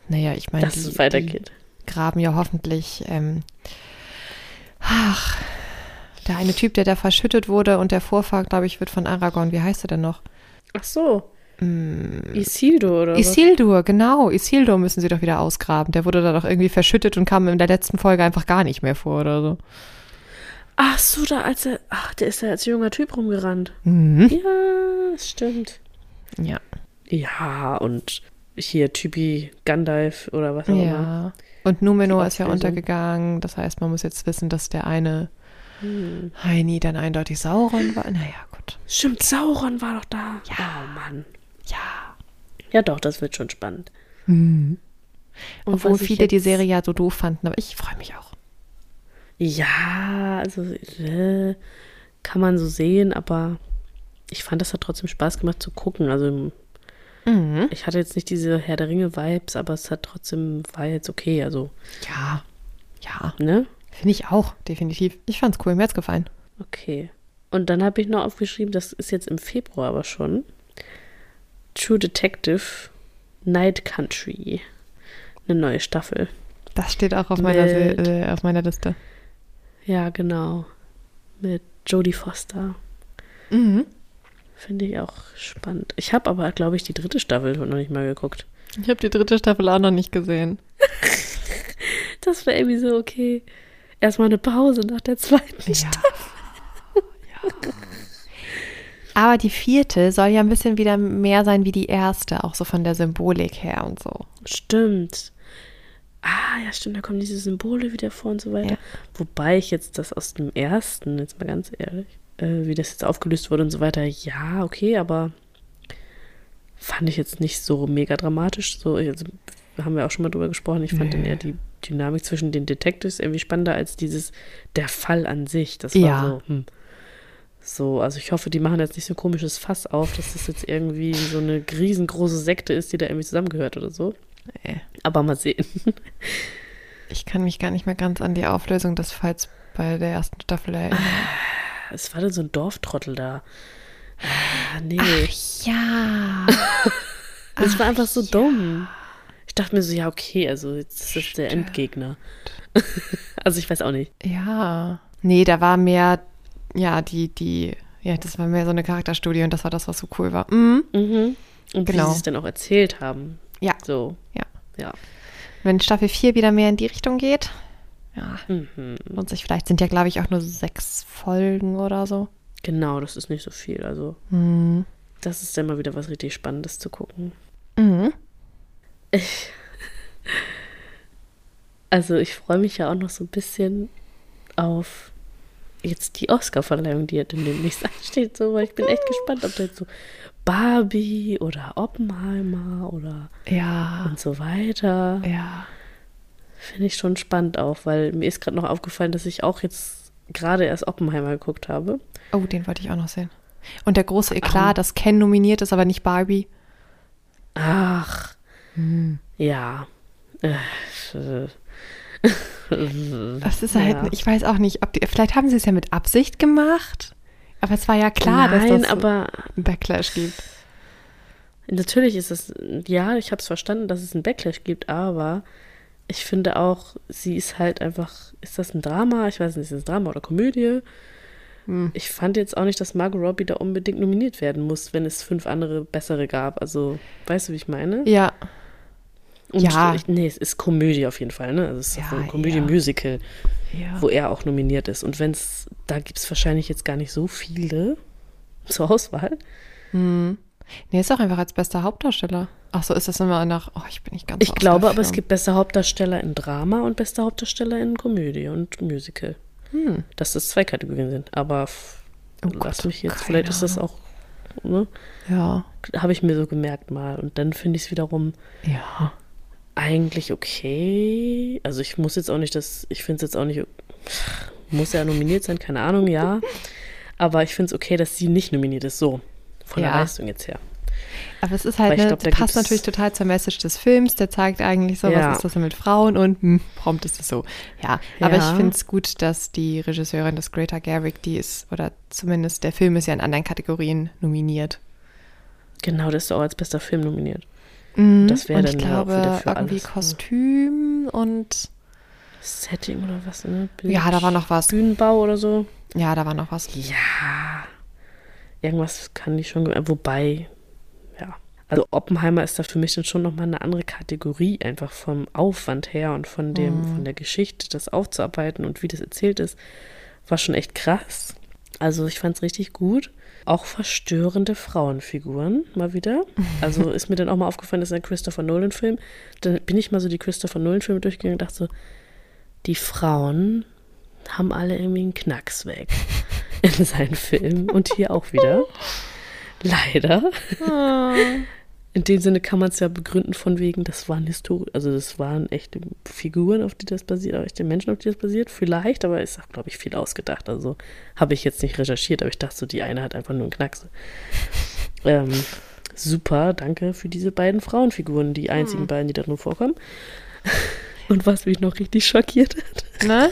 Naja, ich meine, dass die, es weitergeht. graben ja hoffentlich, ähm, ach, der eine Typ, der da verschüttet wurde und der Vorfahr, glaube ich, wird von Aragorn, wie heißt er denn noch? Ach so, Mm, Isildur oder was? Isildur, genau. Isildur müssen sie doch wieder ausgraben. Der wurde da doch irgendwie verschüttet und kam in der letzten Folge einfach gar nicht mehr vor oder so. Ach so, da als er, ach, der ist ja als junger Typ rumgerannt. Mhm. Ja, das stimmt. Ja. Ja, und hier Typi Gandalf oder was auch immer. Ja. Und Numenor ist ja untergegangen. Das heißt, man muss jetzt wissen, dass der eine Hm. Heini dann eindeutig Sauron war. Naja, gut. Stimmt, Sauron war doch da. Ja. Oh Mann. Ja. Ja, doch, das wird schon spannend. Mhm. Und Obwohl viele die Serie ja so doof fanden, aber ich freue mich auch. Ja, also äh, kann man so sehen, aber ich fand, das hat trotzdem Spaß gemacht zu gucken. Also Mhm. ich hatte jetzt nicht diese Herr der Ringe-Vibes, aber es hat trotzdem, war jetzt okay. Also, Ja. Ja. ne? Finde ich auch, definitiv. Ich fand's cool, mir hat's gefallen. Okay. Und dann habe ich noch aufgeschrieben, das ist jetzt im Februar aber schon. True Detective Night Country. Eine neue Staffel. Das steht auch auf meiner, Mit- äh, auf meiner Liste. Ja, genau. Mit Jodie Foster. Mhm. Finde ich auch spannend. Ich habe aber, glaube ich, die dritte Staffel noch nicht mal geguckt. Ich habe die dritte Staffel auch noch nicht gesehen. Das wäre irgendwie so okay. Erstmal eine Pause nach der zweiten Ja. Staffel. Aber die vierte soll ja ein bisschen wieder mehr sein wie die erste, auch so von der Symbolik her und so. Stimmt. Ah, ja, stimmt, da kommen diese Symbole wieder vor und so weiter. Ja. Wobei ich jetzt das aus dem ersten, jetzt mal ganz ehrlich, äh, wie das jetzt aufgelöst wurde und so weiter, ja, okay, aber fand ich jetzt nicht so mega dramatisch. So, also, haben wir auch schon mal drüber gesprochen. Ich fand Nee. dann eher die Dynamik zwischen den Detectives irgendwie spannender als dieses, der Fall an sich. Das war Ja. so, hm. So, also ich hoffe, die machen jetzt nicht so ein komisches Fass auf, dass das jetzt irgendwie so eine riesengroße Sekte ist, die da irgendwie zusammengehört oder so. Nee. Aber mal sehen. Ich kann mich gar nicht mehr ganz an die Auflösung des Falls bei der ersten Staffel erinnern. Es war dann so ein Dorftrottel da. Ah, nee. ja. Es war einfach so dumm. Ich dachte mir so, ja, okay, also jetzt ist das der. Endgegner. also ich weiß auch nicht. Ja. Nee, da war mehr, ja, die, die, ja, das war mehr so eine Charakterstudie und das war das, was so cool war. Mhm. Mhm. Und Genau. wie sie es dann auch erzählt haben. Ja. So. Ja. Ja. Wenn Staffel 4 wieder mehr in die Richtung geht, ja, Mhm. lohnt sich vielleicht. Sind ja, glaube ich, auch nur sechs Folgen oder so. Genau, das ist nicht so viel. Also, Mhm. das ist dann mal wieder was richtig Spannendes zu gucken. Mhm. Also, ich freue mich ja auch noch so ein bisschen auf jetzt die Oscar-Verleihung, die ja dann demnächst ansteht. So, weil ich bin echt gespannt, ob da jetzt so Barbie oder Oppenheimer oder Ja. und so weiter. Ja. Finde ich schon spannend auch, weil mir ist gerade noch aufgefallen, dass ich auch jetzt gerade erst Oppenheimer geguckt habe. Oh, den wollte ich auch noch sehen. Und der große Eklat, dass Ken nominiert ist, aber nicht Barbie. Ach, ja. Äh, Das ist halt, ja. ich weiß auch nicht, ob die, vielleicht haben sie es ja mit Absicht gemacht. Aber es war ja klar, Nein, dass das aber einen Backlash gibt. natürlich ist es, ja, ich habe es verstanden, dass es einen Backlash gibt, aber ich finde auch, sie ist halt einfach, ist das ein Drama? Ich weiß nicht, ist das ein Drama oder Komödie? Hm. Ich fand jetzt auch nicht, dass Margot Robbie da unbedingt nominiert werden muss, wenn es fünf andere bessere gab. Also, weißt du, wie ich meine? Ja, Ja. Ich, nee, es ist Komödie auf jeden Fall, ne? Also es ist Ja, ein Komödie-Musical, ja. wo er auch nominiert ist. Und wenn es, da gibt es wahrscheinlich jetzt gar nicht so viele zur Auswahl. Hm. Nee, ist auch einfach als bester Hauptdarsteller. Ach so, ist das immer nach, oh, ich bin nicht ganz Ich glaube aber, es gibt beste Hauptdarsteller in Drama und beste Hauptdarsteller in Komödie und Musical. Hm. Dass das zwei Kategorien sind. Aber Oh lass Gott, mich jetzt, vielleicht ist das auch, ne? Ja, Habe ich mir so gemerkt mal. Und dann finde ich es wiederum ja. Eigentlich okay. Also ich muss jetzt auch nicht das, ich finde es jetzt auch nicht, muss er nominiert sein, keine Ahnung, ja. Aber ich finde es okay, dass sie nicht nominiert ist, so. Von der Ja. Leistung jetzt her. Aber es ist halt, ne, glaub, passt natürlich total zur Message des Films. Der zeigt eigentlich so, Ja. was ist das denn mit Frauen und hm, prompt ist es so. Ja, aber Ja. ich finde es gut, dass die Regisseurin des Greta Gerwig, die ist, oder zumindest der Film ist ja in anderen Kategorien nominiert. Genau, das ist auch als bester Film nominiert. Mhm. Das wäre und dann ich ja auch glaube, wieder für irgendwie alles, ne? Kostüm und Setting oder was, ne? Bild, ja, da war noch was. Bühnenbau oder so. Ja, da war noch was. Ja. Irgendwas kann ich schon, wobei, ja. Also Oppenheimer ist da für mich dann schon nochmal eine andere Kategorie, einfach vom Aufwand her und von dem, Mhm. von der Geschichte, das aufzuarbeiten und wie das erzählt ist, war schon echt krass. Also ich fand es richtig gut. Auch verstörende Frauenfiguren mal wieder. Also ist mir dann auch mal aufgefallen, das ist ein Christopher Nolan-Film. Dann bin ich mal so die Christopher Nolan-Filme durchgegangen und dachte so, die Frauen haben alle irgendwie einen Knacks weg in seinen Filmen und hier auch wieder. Leider. Ah. In dem Sinne kann man es ja begründen von wegen, das waren Historie, also das waren echte Figuren, auf die das basiert, auch echte Menschen, auf die das basiert. Vielleicht, aber ist auch, glaube ich, viel ausgedacht. Also habe ich jetzt nicht recherchiert, aber ich dachte so, die eine hat einfach nur einen Knacks. Ähm, super, danke für diese beiden Frauenfiguren, die einzigen beiden, die da nur vorkommen. Und was mich noch richtig schockiert hat, Ne?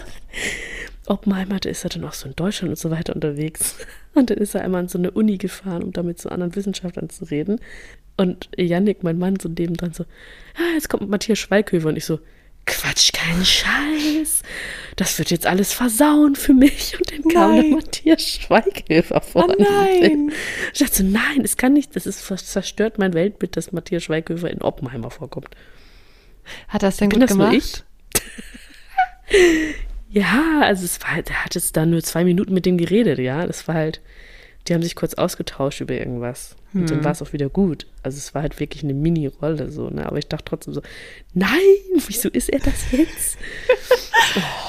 Oppenheimer, da ist er dann auch so in Deutschland und so weiter unterwegs. Und dann ist er einmal an so eine Uni gefahren, um da mit so anderen Wissenschaftlern zu reden. Und Yannick, mein Mann, so nebendran so, ja, jetzt kommt Matthias Schweighöfer. Und ich so, Quatsch, keinen Scheiß. Das wird jetzt alles versauen für mich. Und dann kam Nein. dann Matthias Schweighöfer vor. Oh nein. Ich dachte so, nein, es kann nicht, das ist zerstört mein Weltbild, dass Matthias Schweighöfer in Oppenheimer vorkommt. Hat das denn gut das gemacht? Ja, also es war halt, er hat jetzt da nur zwei Minuten mit dem geredet, ja. Das war halt, die haben sich kurz ausgetauscht über irgendwas. Und dann war es auch wieder gut. Also es war halt wirklich eine Mini-Rolle so, ne? Aber ich dachte trotzdem so, nein, wieso ist er das jetzt?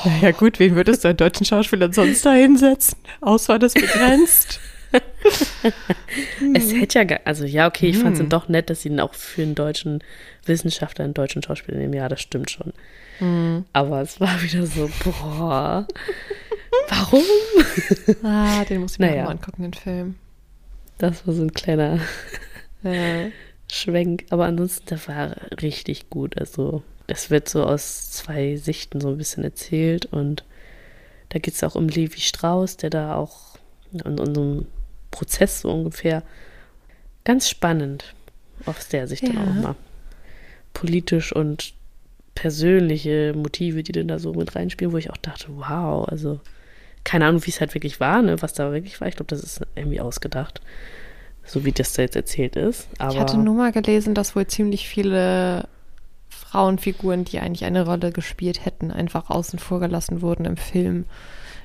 Naja, gut, wen würdest du einen deutschen Schauspieler sonst da hinsetzen? Auswahl ist begrenzt. Es hätte ja, also ja, okay, ich fand es Hm. dann doch nett, dass sie ihn auch für einen deutschen Wissenschaftler, einen deutschen Schauspieler nehmen. Ja, das stimmt schon. Hm. Aber es war wieder so, boah, warum? Ah, den muss ich mir Naja. auch mal angucken, den Film. Das war so ein kleiner Ja. Schwenk. Aber ansonsten, der war richtig gut. Also, es wird so aus zwei Sichten so ein bisschen erzählt. Und da geht es auch um Levi Strauss, der da auch in unserem Prozess so ungefähr ganz spannend aus der Sicht dann Ja. auch mal. Politisch und persönliche Motive, die dann da so mit reinspielen, wo ich auch dachte, wow, also Keine Ahnung, wie es halt wirklich war, ne, was da wirklich war. Ich glaube, das ist irgendwie ausgedacht. So wie das da jetzt erzählt ist. Aber Ich hatte nur mal gelesen, dass wohl ziemlich viele Frauenfiguren, die eigentlich eine Rolle gespielt hätten, einfach außen vor gelassen wurden im Film.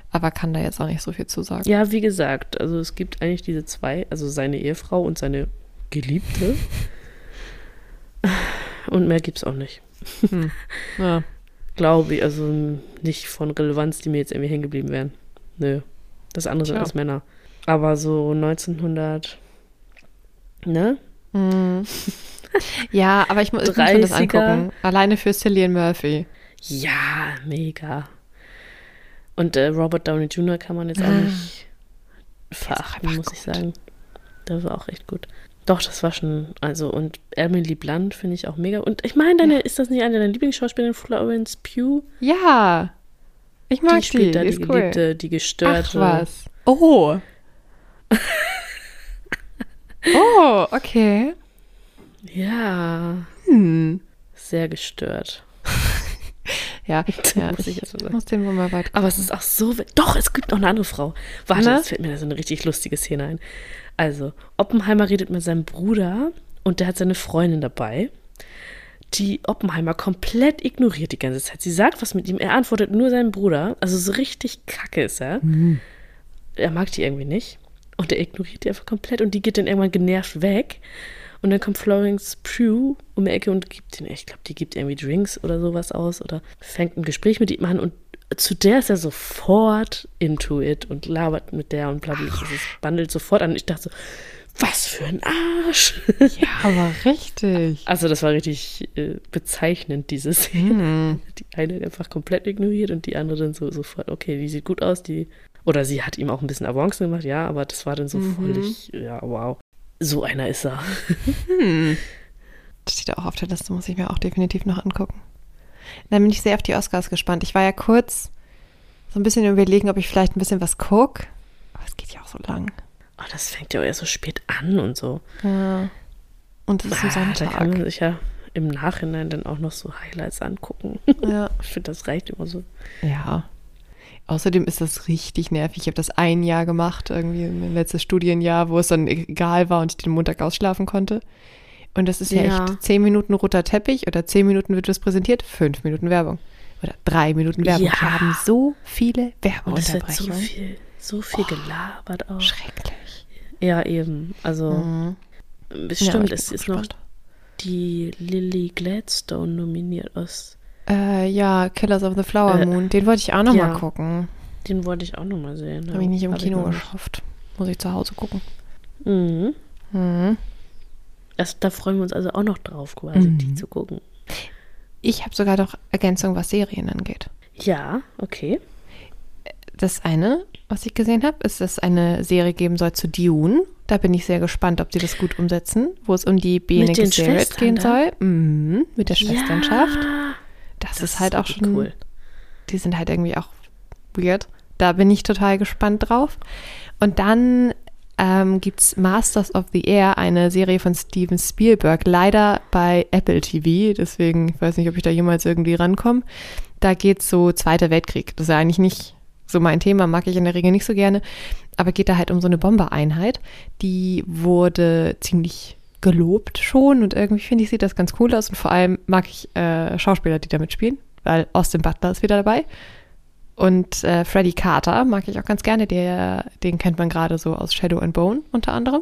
Aber kann da jetzt auch nicht so viel zu sagen. Ja, wie gesagt, also es gibt eigentlich diese zwei, also seine Ehefrau und seine Geliebte. Und mehr gibt es auch nicht. Hm. Ja. Glaube ich, also nicht von Relevanz, die mir jetzt irgendwie hängen geblieben wären. Nö. Das andere sind alles Männer. Aber so 1900, ne? Hm. Ja, aber ich, mu ich muss mir das 30er. angucken. Alleine für Cillian Murphy. Ja, mega. Und äh, Robert Downey Jr. kann man jetzt auch nicht verachten, muss ich gut. sagen. Der war auch echt gut. Doch, das war schon, also, und Emily Blunt finde ich auch mega. Und ich meine, deine, ist das nicht eine deiner Lieblingsschauspielerinnen, Florence Pugh? Ja. Ich mag die spielt da die. die ist cool. Geliebte, die Ach gestörte. was. Oh. oh, okay. Ja, Hm. sehr gestört. Ja, ja Muss ich ich, muss den wohl mal weit Aber es ist auch so. Doch, es gibt noch eine andere Frau. Warte, Ne? jetzt fällt mir da so eine richtig lustige Szene ein. Also, Oppenheimer redet mit seinem Bruder und der hat seine Freundin dabei, die Oppenheimer komplett ignoriert die ganze Zeit. Sie sagt was mit ihm, er antwortet nur seinem Bruder. Also, so richtig kacke ist er. Er mag die irgendwie nicht. Und er ignoriert die einfach komplett und die geht dann irgendwann genervt weg. Und dann kommt Florence Pugh um die Ecke und gibt ihn, ich glaube, die gibt irgendwie Drinks oder sowas aus oder fängt ein Gespräch mit ihm an und zu der ist er sofort into it und labert mit der und bla bla. bla. Es bandelt sofort an. Und ich dachte so, was für ein Arsch. Ja, aber richtig. Also das war richtig äh, bezeichnend, diese Szene. Hm. Die eine einfach komplett ignoriert und die andere dann so sofort, okay, die sieht gut aus, die. Oder sie hat ihm auch ein bisschen Avancen gemacht, ja, aber das war dann so Mhm. völlig, ja, wow. So einer ist er. Hm. Das steht auch auf der Liste, muss ich mir auch definitiv noch angucken. Dann bin ich sehr auf die Oscars gespannt. Ich war ja kurz so ein bisschen überlegen, ob ich vielleicht ein bisschen was gucke. Aber es geht ja auch so lang. Oh, das fängt ja auch erst so spät an und so. Ja. Und es ist ein Ah, da kann man Sonntag. sich ja im Nachhinein dann auch noch so Highlights angucken. Ja. Ich finde, das reicht immer so. ja. Außerdem ist das richtig nervig. Ich habe das ein Jahr gemacht, irgendwie mein letztes Studienjahr, wo es dann egal war und ich den Montag ausschlafen konnte. Und das ist ja, Ja. echt zehn Minuten roter Teppich oder zehn Minuten wird was präsentiert, fünf Minuten Werbung. Oder drei Minuten Werbung. Ja. Wir haben so viele Und es wird so Werbeunterbrechungen. viel, so viel gelabert auch. Schrecklich. Ja, eben. Also, Mhm. bestimmt, Ja, mal ist noch die Lily Gladstone nominiert aus. Äh, ja, Killers of the Flower Äh, Moon. Den wollte ich auch noch ja. mal gucken. Den wollte ich auch noch mal sehen. Habe ich nicht im Hab Kino geschafft. Muss ich zu Hause gucken. Mhm. Mhm. Das, da freuen wir uns also auch noch drauf, quasi, die Mhm. zu gucken. Ich habe sogar noch Ergänzung, was Serien angeht. Ja, okay. Das eine, was ich gesehen habe, ist, dass es eine Serie geben soll zu Dune. Da bin ich sehr gespannt, ob sie das gut umsetzen, wo es um die Bene Gesserit gehen soll. Mhm, mit der Schwesternschaft. Ja, Das, ist halt auch wirklich schon cool. die sind halt irgendwie auch weird. Da bin ich total gespannt drauf. Und dann ähm, gibt es Masters of the Air, eine Serie von Steven Spielberg, leider bei Apple TV. Deswegen, ich weiß nicht, ob ich da jemals irgendwie rankomme. Da geht es so Zweiter Weltkrieg. Das ist ja eigentlich nicht so mein Thema, mag ich in der Regel nicht so gerne. Aber geht da halt um so eine Bombereinheit. Die wurde ziemlich gelobt schon und irgendwie finde ich, sieht das ganz cool aus. Und vor allem mag ich äh, Schauspieler, die da mitspielen, weil Austin Butler ist wieder dabei. Und äh, Freddie Carter mag ich auch ganz gerne. Der, den kennt man gerade so aus Shadow and Bone unter anderem.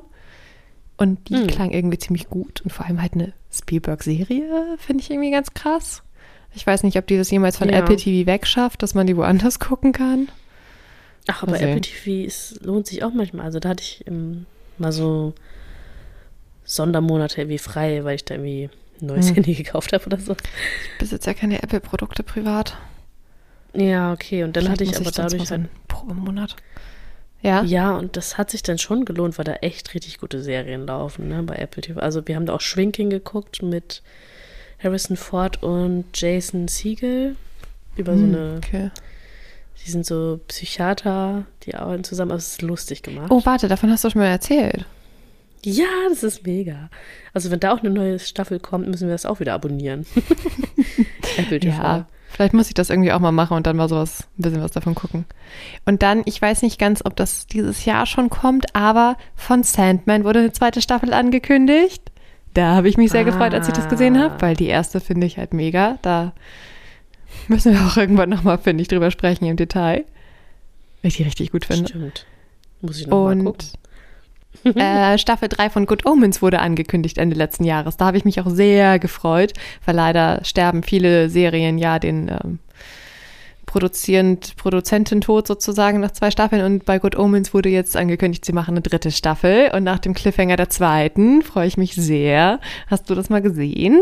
Und die Hm. klang irgendwie ziemlich gut. Und vor allem halt eine Spielberg-Serie finde ich irgendwie ganz krass. Ich weiß nicht, ob die das jemals von Ja. Apple TV wegschafft, dass man die woanders gucken kann. Ach, aber. Apple TV ist, lohnt sich auch manchmal. Also da hatte ich ähm, mal so Sondermonate irgendwie frei, weil ich da irgendwie ein neues Hm. Handy gekauft habe oder so. Ich besitze ja keine Apple-Produkte privat. Ja, okay. Und dann Vielleicht hatte ich aber mal dadurch halt. pro Monat. Ja? Ja, und das hat sich dann schon gelohnt, weil da echt richtig gute Serien laufen, ne, bei Apple TV. Also wir haben da auch Shrinking geguckt mit Harrison Ford und Jason Siegel über so Hm, eine, Okay. die sind so Psychiater, die arbeiten zusammen, aber es ist lustig gemacht. Oh, warte, davon hast du schon mal erzählt. Ja, das ist mega. Also wenn da auch eine neue Staffel kommt, müssen wir das auch wieder abonnieren. Apple TV. Ja, Vielleicht muss ich das irgendwie auch mal machen und dann mal sowas, ein bisschen was davon gucken. Und dann, ich weiß nicht ganz, ob das dieses Jahr schon kommt, aber von Sandman wurde eine zweite Staffel angekündigt. Da habe ich mich sehr ah. gefreut, als ich das gesehen habe, weil die erste finde ich halt mega. Da müssen wir auch irgendwann nochmal, finde ich, drüber sprechen im Detail. Weil ich die richtig gut finde. Stimmt. Muss ich nochmal gucken. äh, Staffel 3 von Good Omens wurde angekündigt Ende letzten Jahres. Da habe ich mich auch sehr gefreut, weil leider sterben viele Serien ja den ähm, produzierend Produzententod sozusagen nach zwei Staffeln und bei Good Omens wurde jetzt angekündigt, sie machen eine dritte Staffel und nach dem Cliffhanger der zweiten freue ich mich sehr. Hast du das mal gesehen?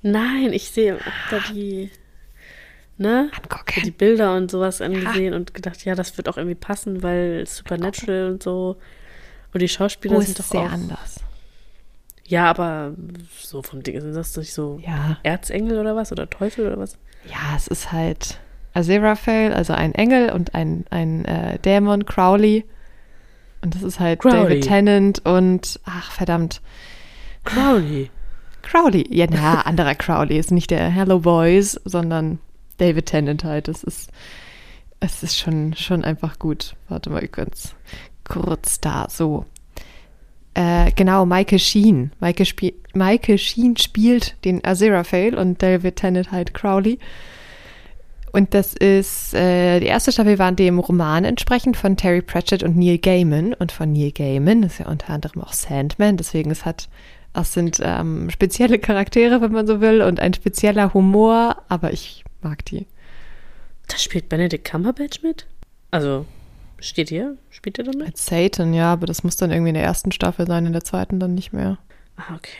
Nein, ich sehe da die ne? Die Bilder und sowas angesehen ja. und gedacht, ja, das wird auch irgendwie passen, weil Supernatural und so und die Schauspieler oh, sind doch sehr auch anders. Ja, aber so vom Ding sind das nicht so ja. Erzengel oder was oder Teufel oder was? Ja, es ist halt Aziraphale, also ein Engel und ein, ein äh, Dämon, Crowley. Und das ist halt Crowley. David Tennant und ach verdammt. Crowley. Crowley. Ja, na, anderer Crowley ist nicht der Hello Boys, sondern David Tennant halt. Das ist, es ist schon, schon einfach gut. Warte mal ganz kurz da, so. Äh, genau, Michael Sheen. Michael, Spie Michael Sheen spielt den Aziraphale und David Tennant halt Crowley. Und das ist, äh, die erste Staffel war dem Roman entsprechend von Terry Pratchett und Neil Gaiman. Und von Neil Gaiman ist ja unter anderem auch Sandman, deswegen es hat, es sind ähm, spezielle Charaktere, wenn man so will, und ein spezieller Humor, aber ich mag die. Da spielt Benedict Cumberbatch mit? Also, steht hier? Spielt er damit? Als Satan, ja, aber das muss dann irgendwie in der ersten Staffel sein, in der zweiten dann nicht mehr. Ah, okay.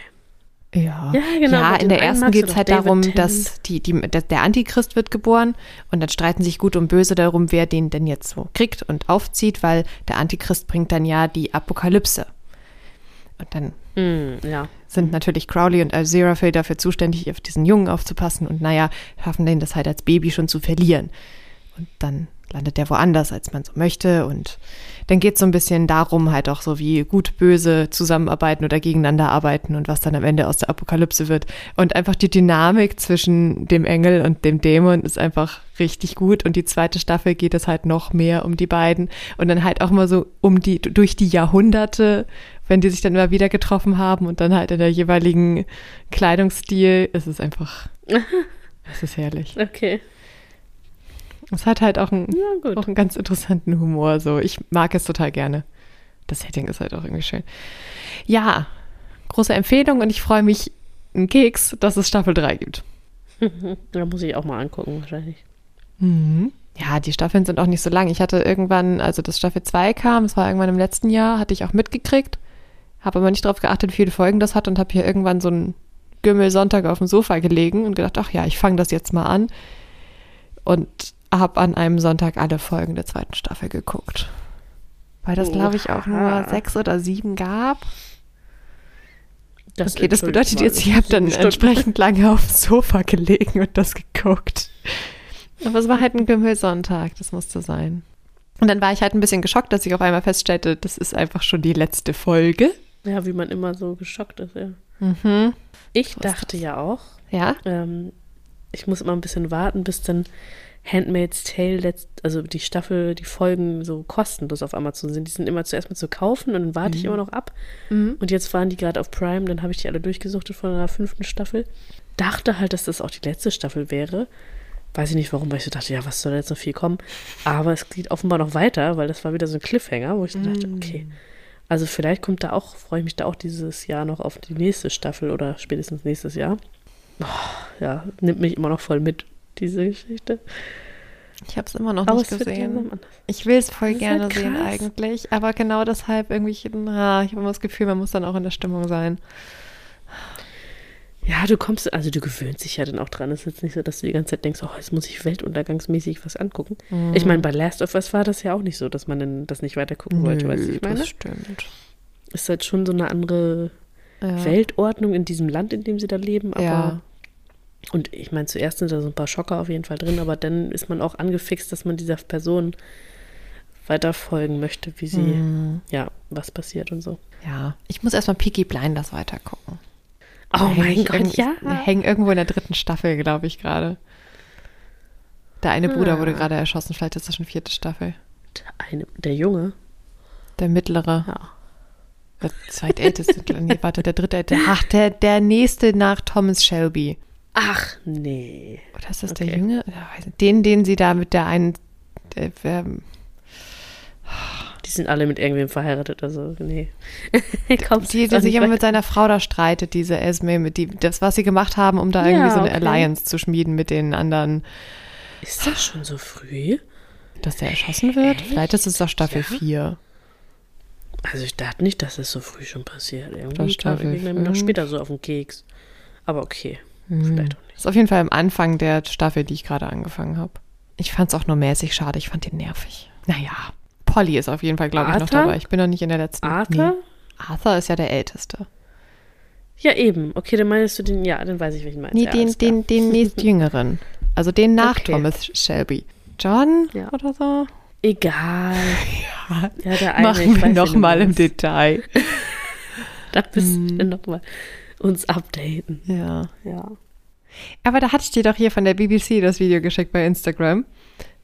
Ja, ja, genau, ja in der ersten geht es halt David darum, Tennant. dass die, die, der Antichrist wird geboren und dann streiten sich Gut und Böse darum, wer den denn jetzt so kriegt und aufzieht, weil der Antichrist bringt dann ja die Apokalypse. Und dann mm, ja. sind natürlich Crowley und Aziraphale dafür zuständig, auf diesen Jungen aufzupassen und naja, schaffen den das halt als Baby schon zu verlieren. Und dann landet der woanders, als man so möchte. Und dann geht es so ein bisschen darum, halt auch so wie gut, böse zusammenarbeiten oder gegeneinander arbeiten und was dann am Ende aus der Apokalypse wird. Und einfach die Dynamik zwischen dem Engel und dem Dämon ist einfach richtig gut. Und die zweite Staffel geht es halt noch mehr um die beiden. Und dann halt auch mal so um die, durch die Jahrhunderte, wenn die sich dann immer wieder getroffen haben und dann halt in der jeweiligen Kleidungsstil, ist es einfach, es ist herrlich. Okay. Es hat halt auch einen, ja, auch einen ganz interessanten Humor. So, ich mag es total gerne. Das Setting ist halt auch irgendwie schön. Ja, große Empfehlung und ich freue mich einen Keks, dass es Staffel 3 gibt. da muss ich auch mal angucken, wahrscheinlich. Mhm. Ja, die Staffeln sind auch nicht so lang. Ich hatte irgendwann, also das Staffel 2 kam, es war irgendwann im letzten Jahr, hatte ich auch mitgekriegt, habe aber nicht darauf geachtet, wie viele Folgen das hat und habe hier irgendwann so einen Gümmel-Sonntag auf dem Sofa gelegen und gedacht, ach ja, ich fange das jetzt mal an. Und habe an einem Sonntag alle Folgen der zweiten Staffel geguckt. Weil das, glaube ich, auch nur sechs oder sieben gab. Das okay, das bedeutet jetzt, ich habe dann Stunden. entsprechend lange auf dem Sofa gelegen und das geguckt. Aber es war halt ein Gümmelsonntag, das musste sein. Und dann war ich halt ein bisschen geschockt, dass ich auf einmal feststellte, das ist einfach schon die letzte Folge. Ja, wie man immer so geschockt ist, ja. Mhm. Ich dachte ja auch, ja? Ähm, ich muss immer ein bisschen warten, bis dann Handmaid's Tale, letzt, also die Staffel, die Folgen so kostenlos auf Amazon sind. Die sind immer zuerst mal zu kaufen und dann warte mhm. ich immer noch ab. Mhm. Und jetzt waren die gerade auf Prime, dann habe ich die alle durchgesuchtet von der fünften Staffel. Dachte halt, dass das auch die letzte Staffel wäre. Weiß ich nicht warum, weil ich so dachte, ja, was soll da jetzt noch viel kommen? Aber es geht offenbar noch weiter, weil das war wieder so ein Cliffhanger, wo ich mhm. dachte, okay. Also vielleicht kommt da auch, freue ich mich da auch dieses Jahr noch auf die nächste Staffel oder spätestens nächstes Jahr. Oh, ja, nimmt mich immer noch voll mit diese Geschichte. Ich habe es immer noch aber nicht gesehen. Ich will es voll gerne halt sehen eigentlich, aber genau deshalb irgendwie, na, ich habe immer das Gefühl, man muss dann auch in der Stimmung sein. Ja, du kommst, also du gewöhnst dich ja dann auch dran. Es ist jetzt nicht so, dass du die ganze Zeit denkst, oh, jetzt muss ich weltuntergangsmäßig was angucken. Mhm. Ich meine, bei Last of Us war das ja auch nicht so, dass man dann das nicht weiter gucken wollte, weißt du, ich meine? Das stimmt. Ist halt schon so eine andere ja. Weltordnung in diesem Land, in dem sie da leben, aber ja. Und ich meine, zuerst sind da so ein paar Schocker auf jeden Fall drin, aber dann ist man auch angefixt, dass man dieser Person weiterfolgen möchte, wie sie, mhm. ja, was passiert und so. Ja, ich muss erstmal Peaky Blinders weitergucken. Oh mein Gott, ja. Hängen irgendwo in der dritten Staffel, glaube ich, gerade. Der eine Bruder Ah. wurde gerade erschossen, vielleicht ist das schon vierte Staffel. Der, eine, der Junge. Der mittlere, Ja. der zweitälteste, nee, warte, der dritte, ach, der, der nächste nach Thomas Shelby. Ach, nee. Oder ist das der Okay. Junge? Weiß nicht. Den, den sie da mit der einen, der, ähm, Die sind alle mit irgendwem verheiratet, also nee. Kommst die, die sich immer mit seiner Frau da streitet, diese Esme, mit die, das, was sie gemacht haben, um da irgendwie Ja, so eine okay. Alliance zu schmieden mit den anderen, Ist das schon so früh? dass der erschossen wird. Echt? Vielleicht ist es doch Staffel Ja? 4. Also ich dachte nicht, dass es so früh schon passiert. Irgendwie Das Staffel irgendwie mir noch später so auf den Keks. Aber okay, Hm. vielleicht auch nicht. Ist auf jeden Fall am Anfang der Staffel, die ich gerade angefangen habe. Ich fand es auch nur mäßig schade. Ich fand den nervig. Naja, Polly ist auf jeden Fall, glaube ich, noch dabei. Ich bin noch nicht in der letzten. Arthur? Nee. Arthur ist ja der Älteste. Ja, eben. Okay, dann meinst du den, ja, dann weiß ich, welchen meinst. Nee, ja, den, den, den nächstjüngeren. Also den nach Okay. Thomas Shelby. John Ja. oder so? Egal. Ja, der eine, ich Machen wir weiß, noch wen mal du im. Detail. Da müssen Hm. wir nochmal uns updaten. Ja. Ja. Aber da hatte ich dir doch hier von der BBC das Video geschickt bei Instagram,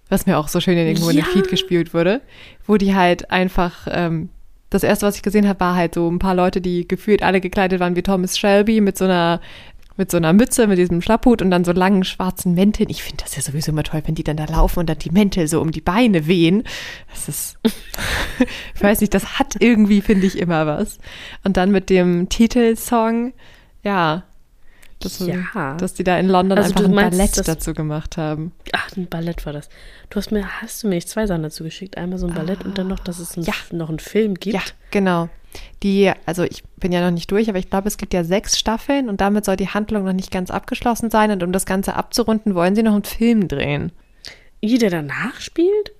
was mir auch so schön irgendwo in den Ja. Feed gespielt wurde, wo die halt einfach, ähm, das erste, was ich gesehen habe, war halt so ein paar Leute, die gefühlt alle gekleidet waren wie Thomas Shelby mit so einer mit so einer Mütze, mit diesem Schlapphut und dann so langen schwarzen Mänteln. Ich finde das ja sowieso immer toll, wenn die dann da laufen und dann die Mäntel so um die Beine wehen. Das ist, ich weiß nicht, das hat irgendwie, finde ich, immer was. Und dann mit dem Titelsong, ja, das, Ja. dass die da in London Also einfach ein meinst, Ballett dazu gemacht haben. Ach, ein Ballett war das. Du hast mir, hast du mir nicht zwei Sachen dazu geschickt? Einmal so ein Ballett und dann noch, dass es ein, Ja. noch einen Film gibt. Ja, genau. Die, also ich bin ja noch nicht durch, aber ich glaube, es gibt ja sechs Staffeln und damit soll die Handlung noch nicht ganz abgeschlossen sein. Und um das Ganze abzurunden, wollen sie noch einen Film drehen. I, der danach spielt?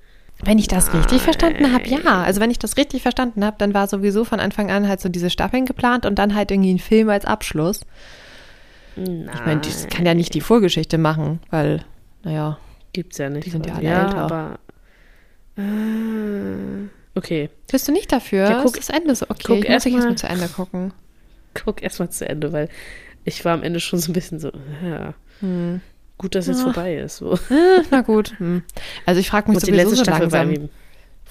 Wenn ich das richtig verstanden habe, ja. Also wenn ich das richtig verstanden habe, dann war sowieso von Anfang an halt so diese Staffeln geplant und dann halt irgendwie ein Film als Abschluss. Nein. Ich meine, das kann ja nicht die Vorgeschichte machen, weil, naja, Gibt's ja nicht. Die sind ja alle älter. aber. Äh, okay, bist du nicht dafür? Ja, guck- ist das Ende so. Okay, guck ich muss erst ich mal- erstmal zu Ende gucken. guck erstmal zu Ende, weil ich war am Ende schon so ein bisschen so, ja, Hm. gut, dass jetzt Ja. vorbei ist. So. Äh, na gut. Hm. Also ich frage mich Und die sowieso letzte so Staffel war langsam, irgendwie.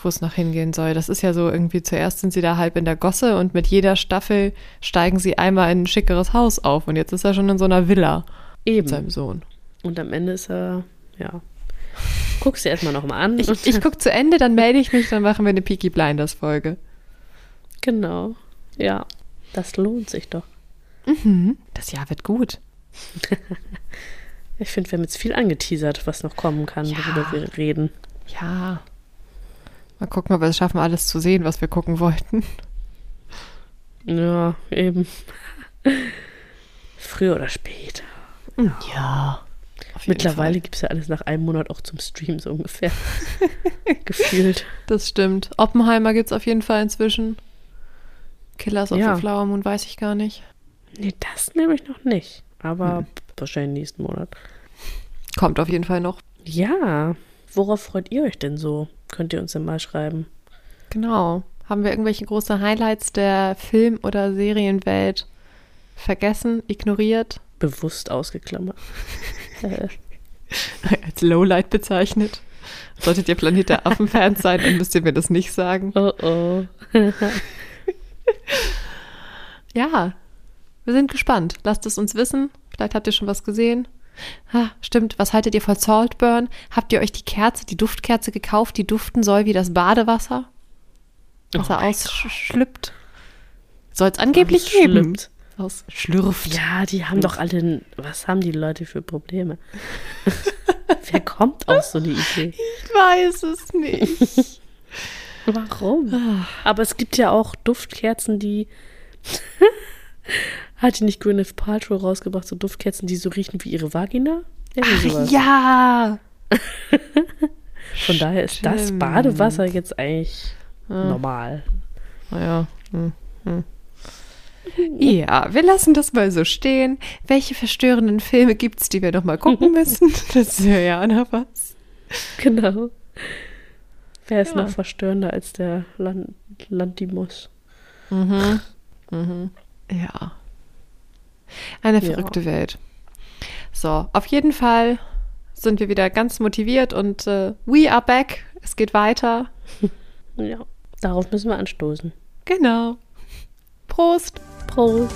Wo es noch hingehen soll. Das ist ja so irgendwie, zuerst sind sie da halb in der Gosse und mit jeder Staffel steigen sie einmal in ein schickeres Haus auf und jetzt ist er schon in so einer Villa mit seinem Eben. Sohn. Und am Ende ist er, ja. Guck's dir erstmal nochmal an. Ich, ich gucke zu Ende, dann melde ich mich, dann machen wir eine Peaky Blinders Folge. Genau. Ja, das lohnt sich doch. Mhm. Das Jahr wird gut. Ich finde, wir haben jetzt viel angeteasert, was noch kommen kann, Ja. worüber wir reden. Ja. Mal gucken, ob wir es schaffen, alles zu sehen, was wir gucken wollten. Ja, eben. Früher oder später. Ja. Mittlerweile gibt es ja alles nach einem Monat auch zum Stream, so ungefähr. Gefühlt. Das stimmt. Oppenheimer gibt es auf jeden Fall inzwischen. Killers of Ja. the Flower Moon weiß ich gar nicht. Nee, das nehme ich noch nicht. Aber Hm. wahrscheinlich nächsten Monat. Kommt auf jeden Fall noch. Ja. Worauf freut ihr euch denn so? Könnt ihr uns denn mal schreiben? Genau. Haben wir irgendwelche große Highlights der Film- oder Serienwelt vergessen, ignoriert, Bewusst ausgeklammert. als Lowlight bezeichnet? Solltet ihr Planet der Affen-Fans sein, dann müsst ihr mir das nicht sagen. oh oh. Ja, wir sind gespannt. Lasst es uns wissen. Vielleicht habt ihr schon was gesehen. Ah, stimmt. Was haltet ihr von Saltburn? Habt ihr euch die Kerze, die Duftkerze gekauft, die duften soll wie das Badewasser? Was Oh er mein ausschlüppt? Soll es angeblich geben. schlüpft. Aus schlürft. Ja, die haben doch alle. Was haben die Leute für Probleme? Wer kommt auf so eine Idee? Ich weiß es nicht. Warum? Aber es gibt ja auch Duftkerzen, die. Hat die nicht Gwyneth Paltrow rausgebracht, so Duftkerzen, die so riechen wie ihre Vagina? Sowas. ja. Von daher ist das Stimmt. Badewasser jetzt eigentlich Ah. normal. Naja. Hm, hm. Ja, wir lassen das mal so stehen. Welche verstörenden Filme gibt es, die wir noch mal gucken müssen? Das wäre ja noch was. Genau. Wer ist Ja. noch verstörender als der Land Landimus? Mhm. Mhm. Ja. Eine Ja. verrückte Welt. So, auf jeden Fall sind wir wieder ganz motiviert und äh, we are back. Es geht weiter. Ja, darauf müssen wir anstoßen. Genau. Prost. Prost.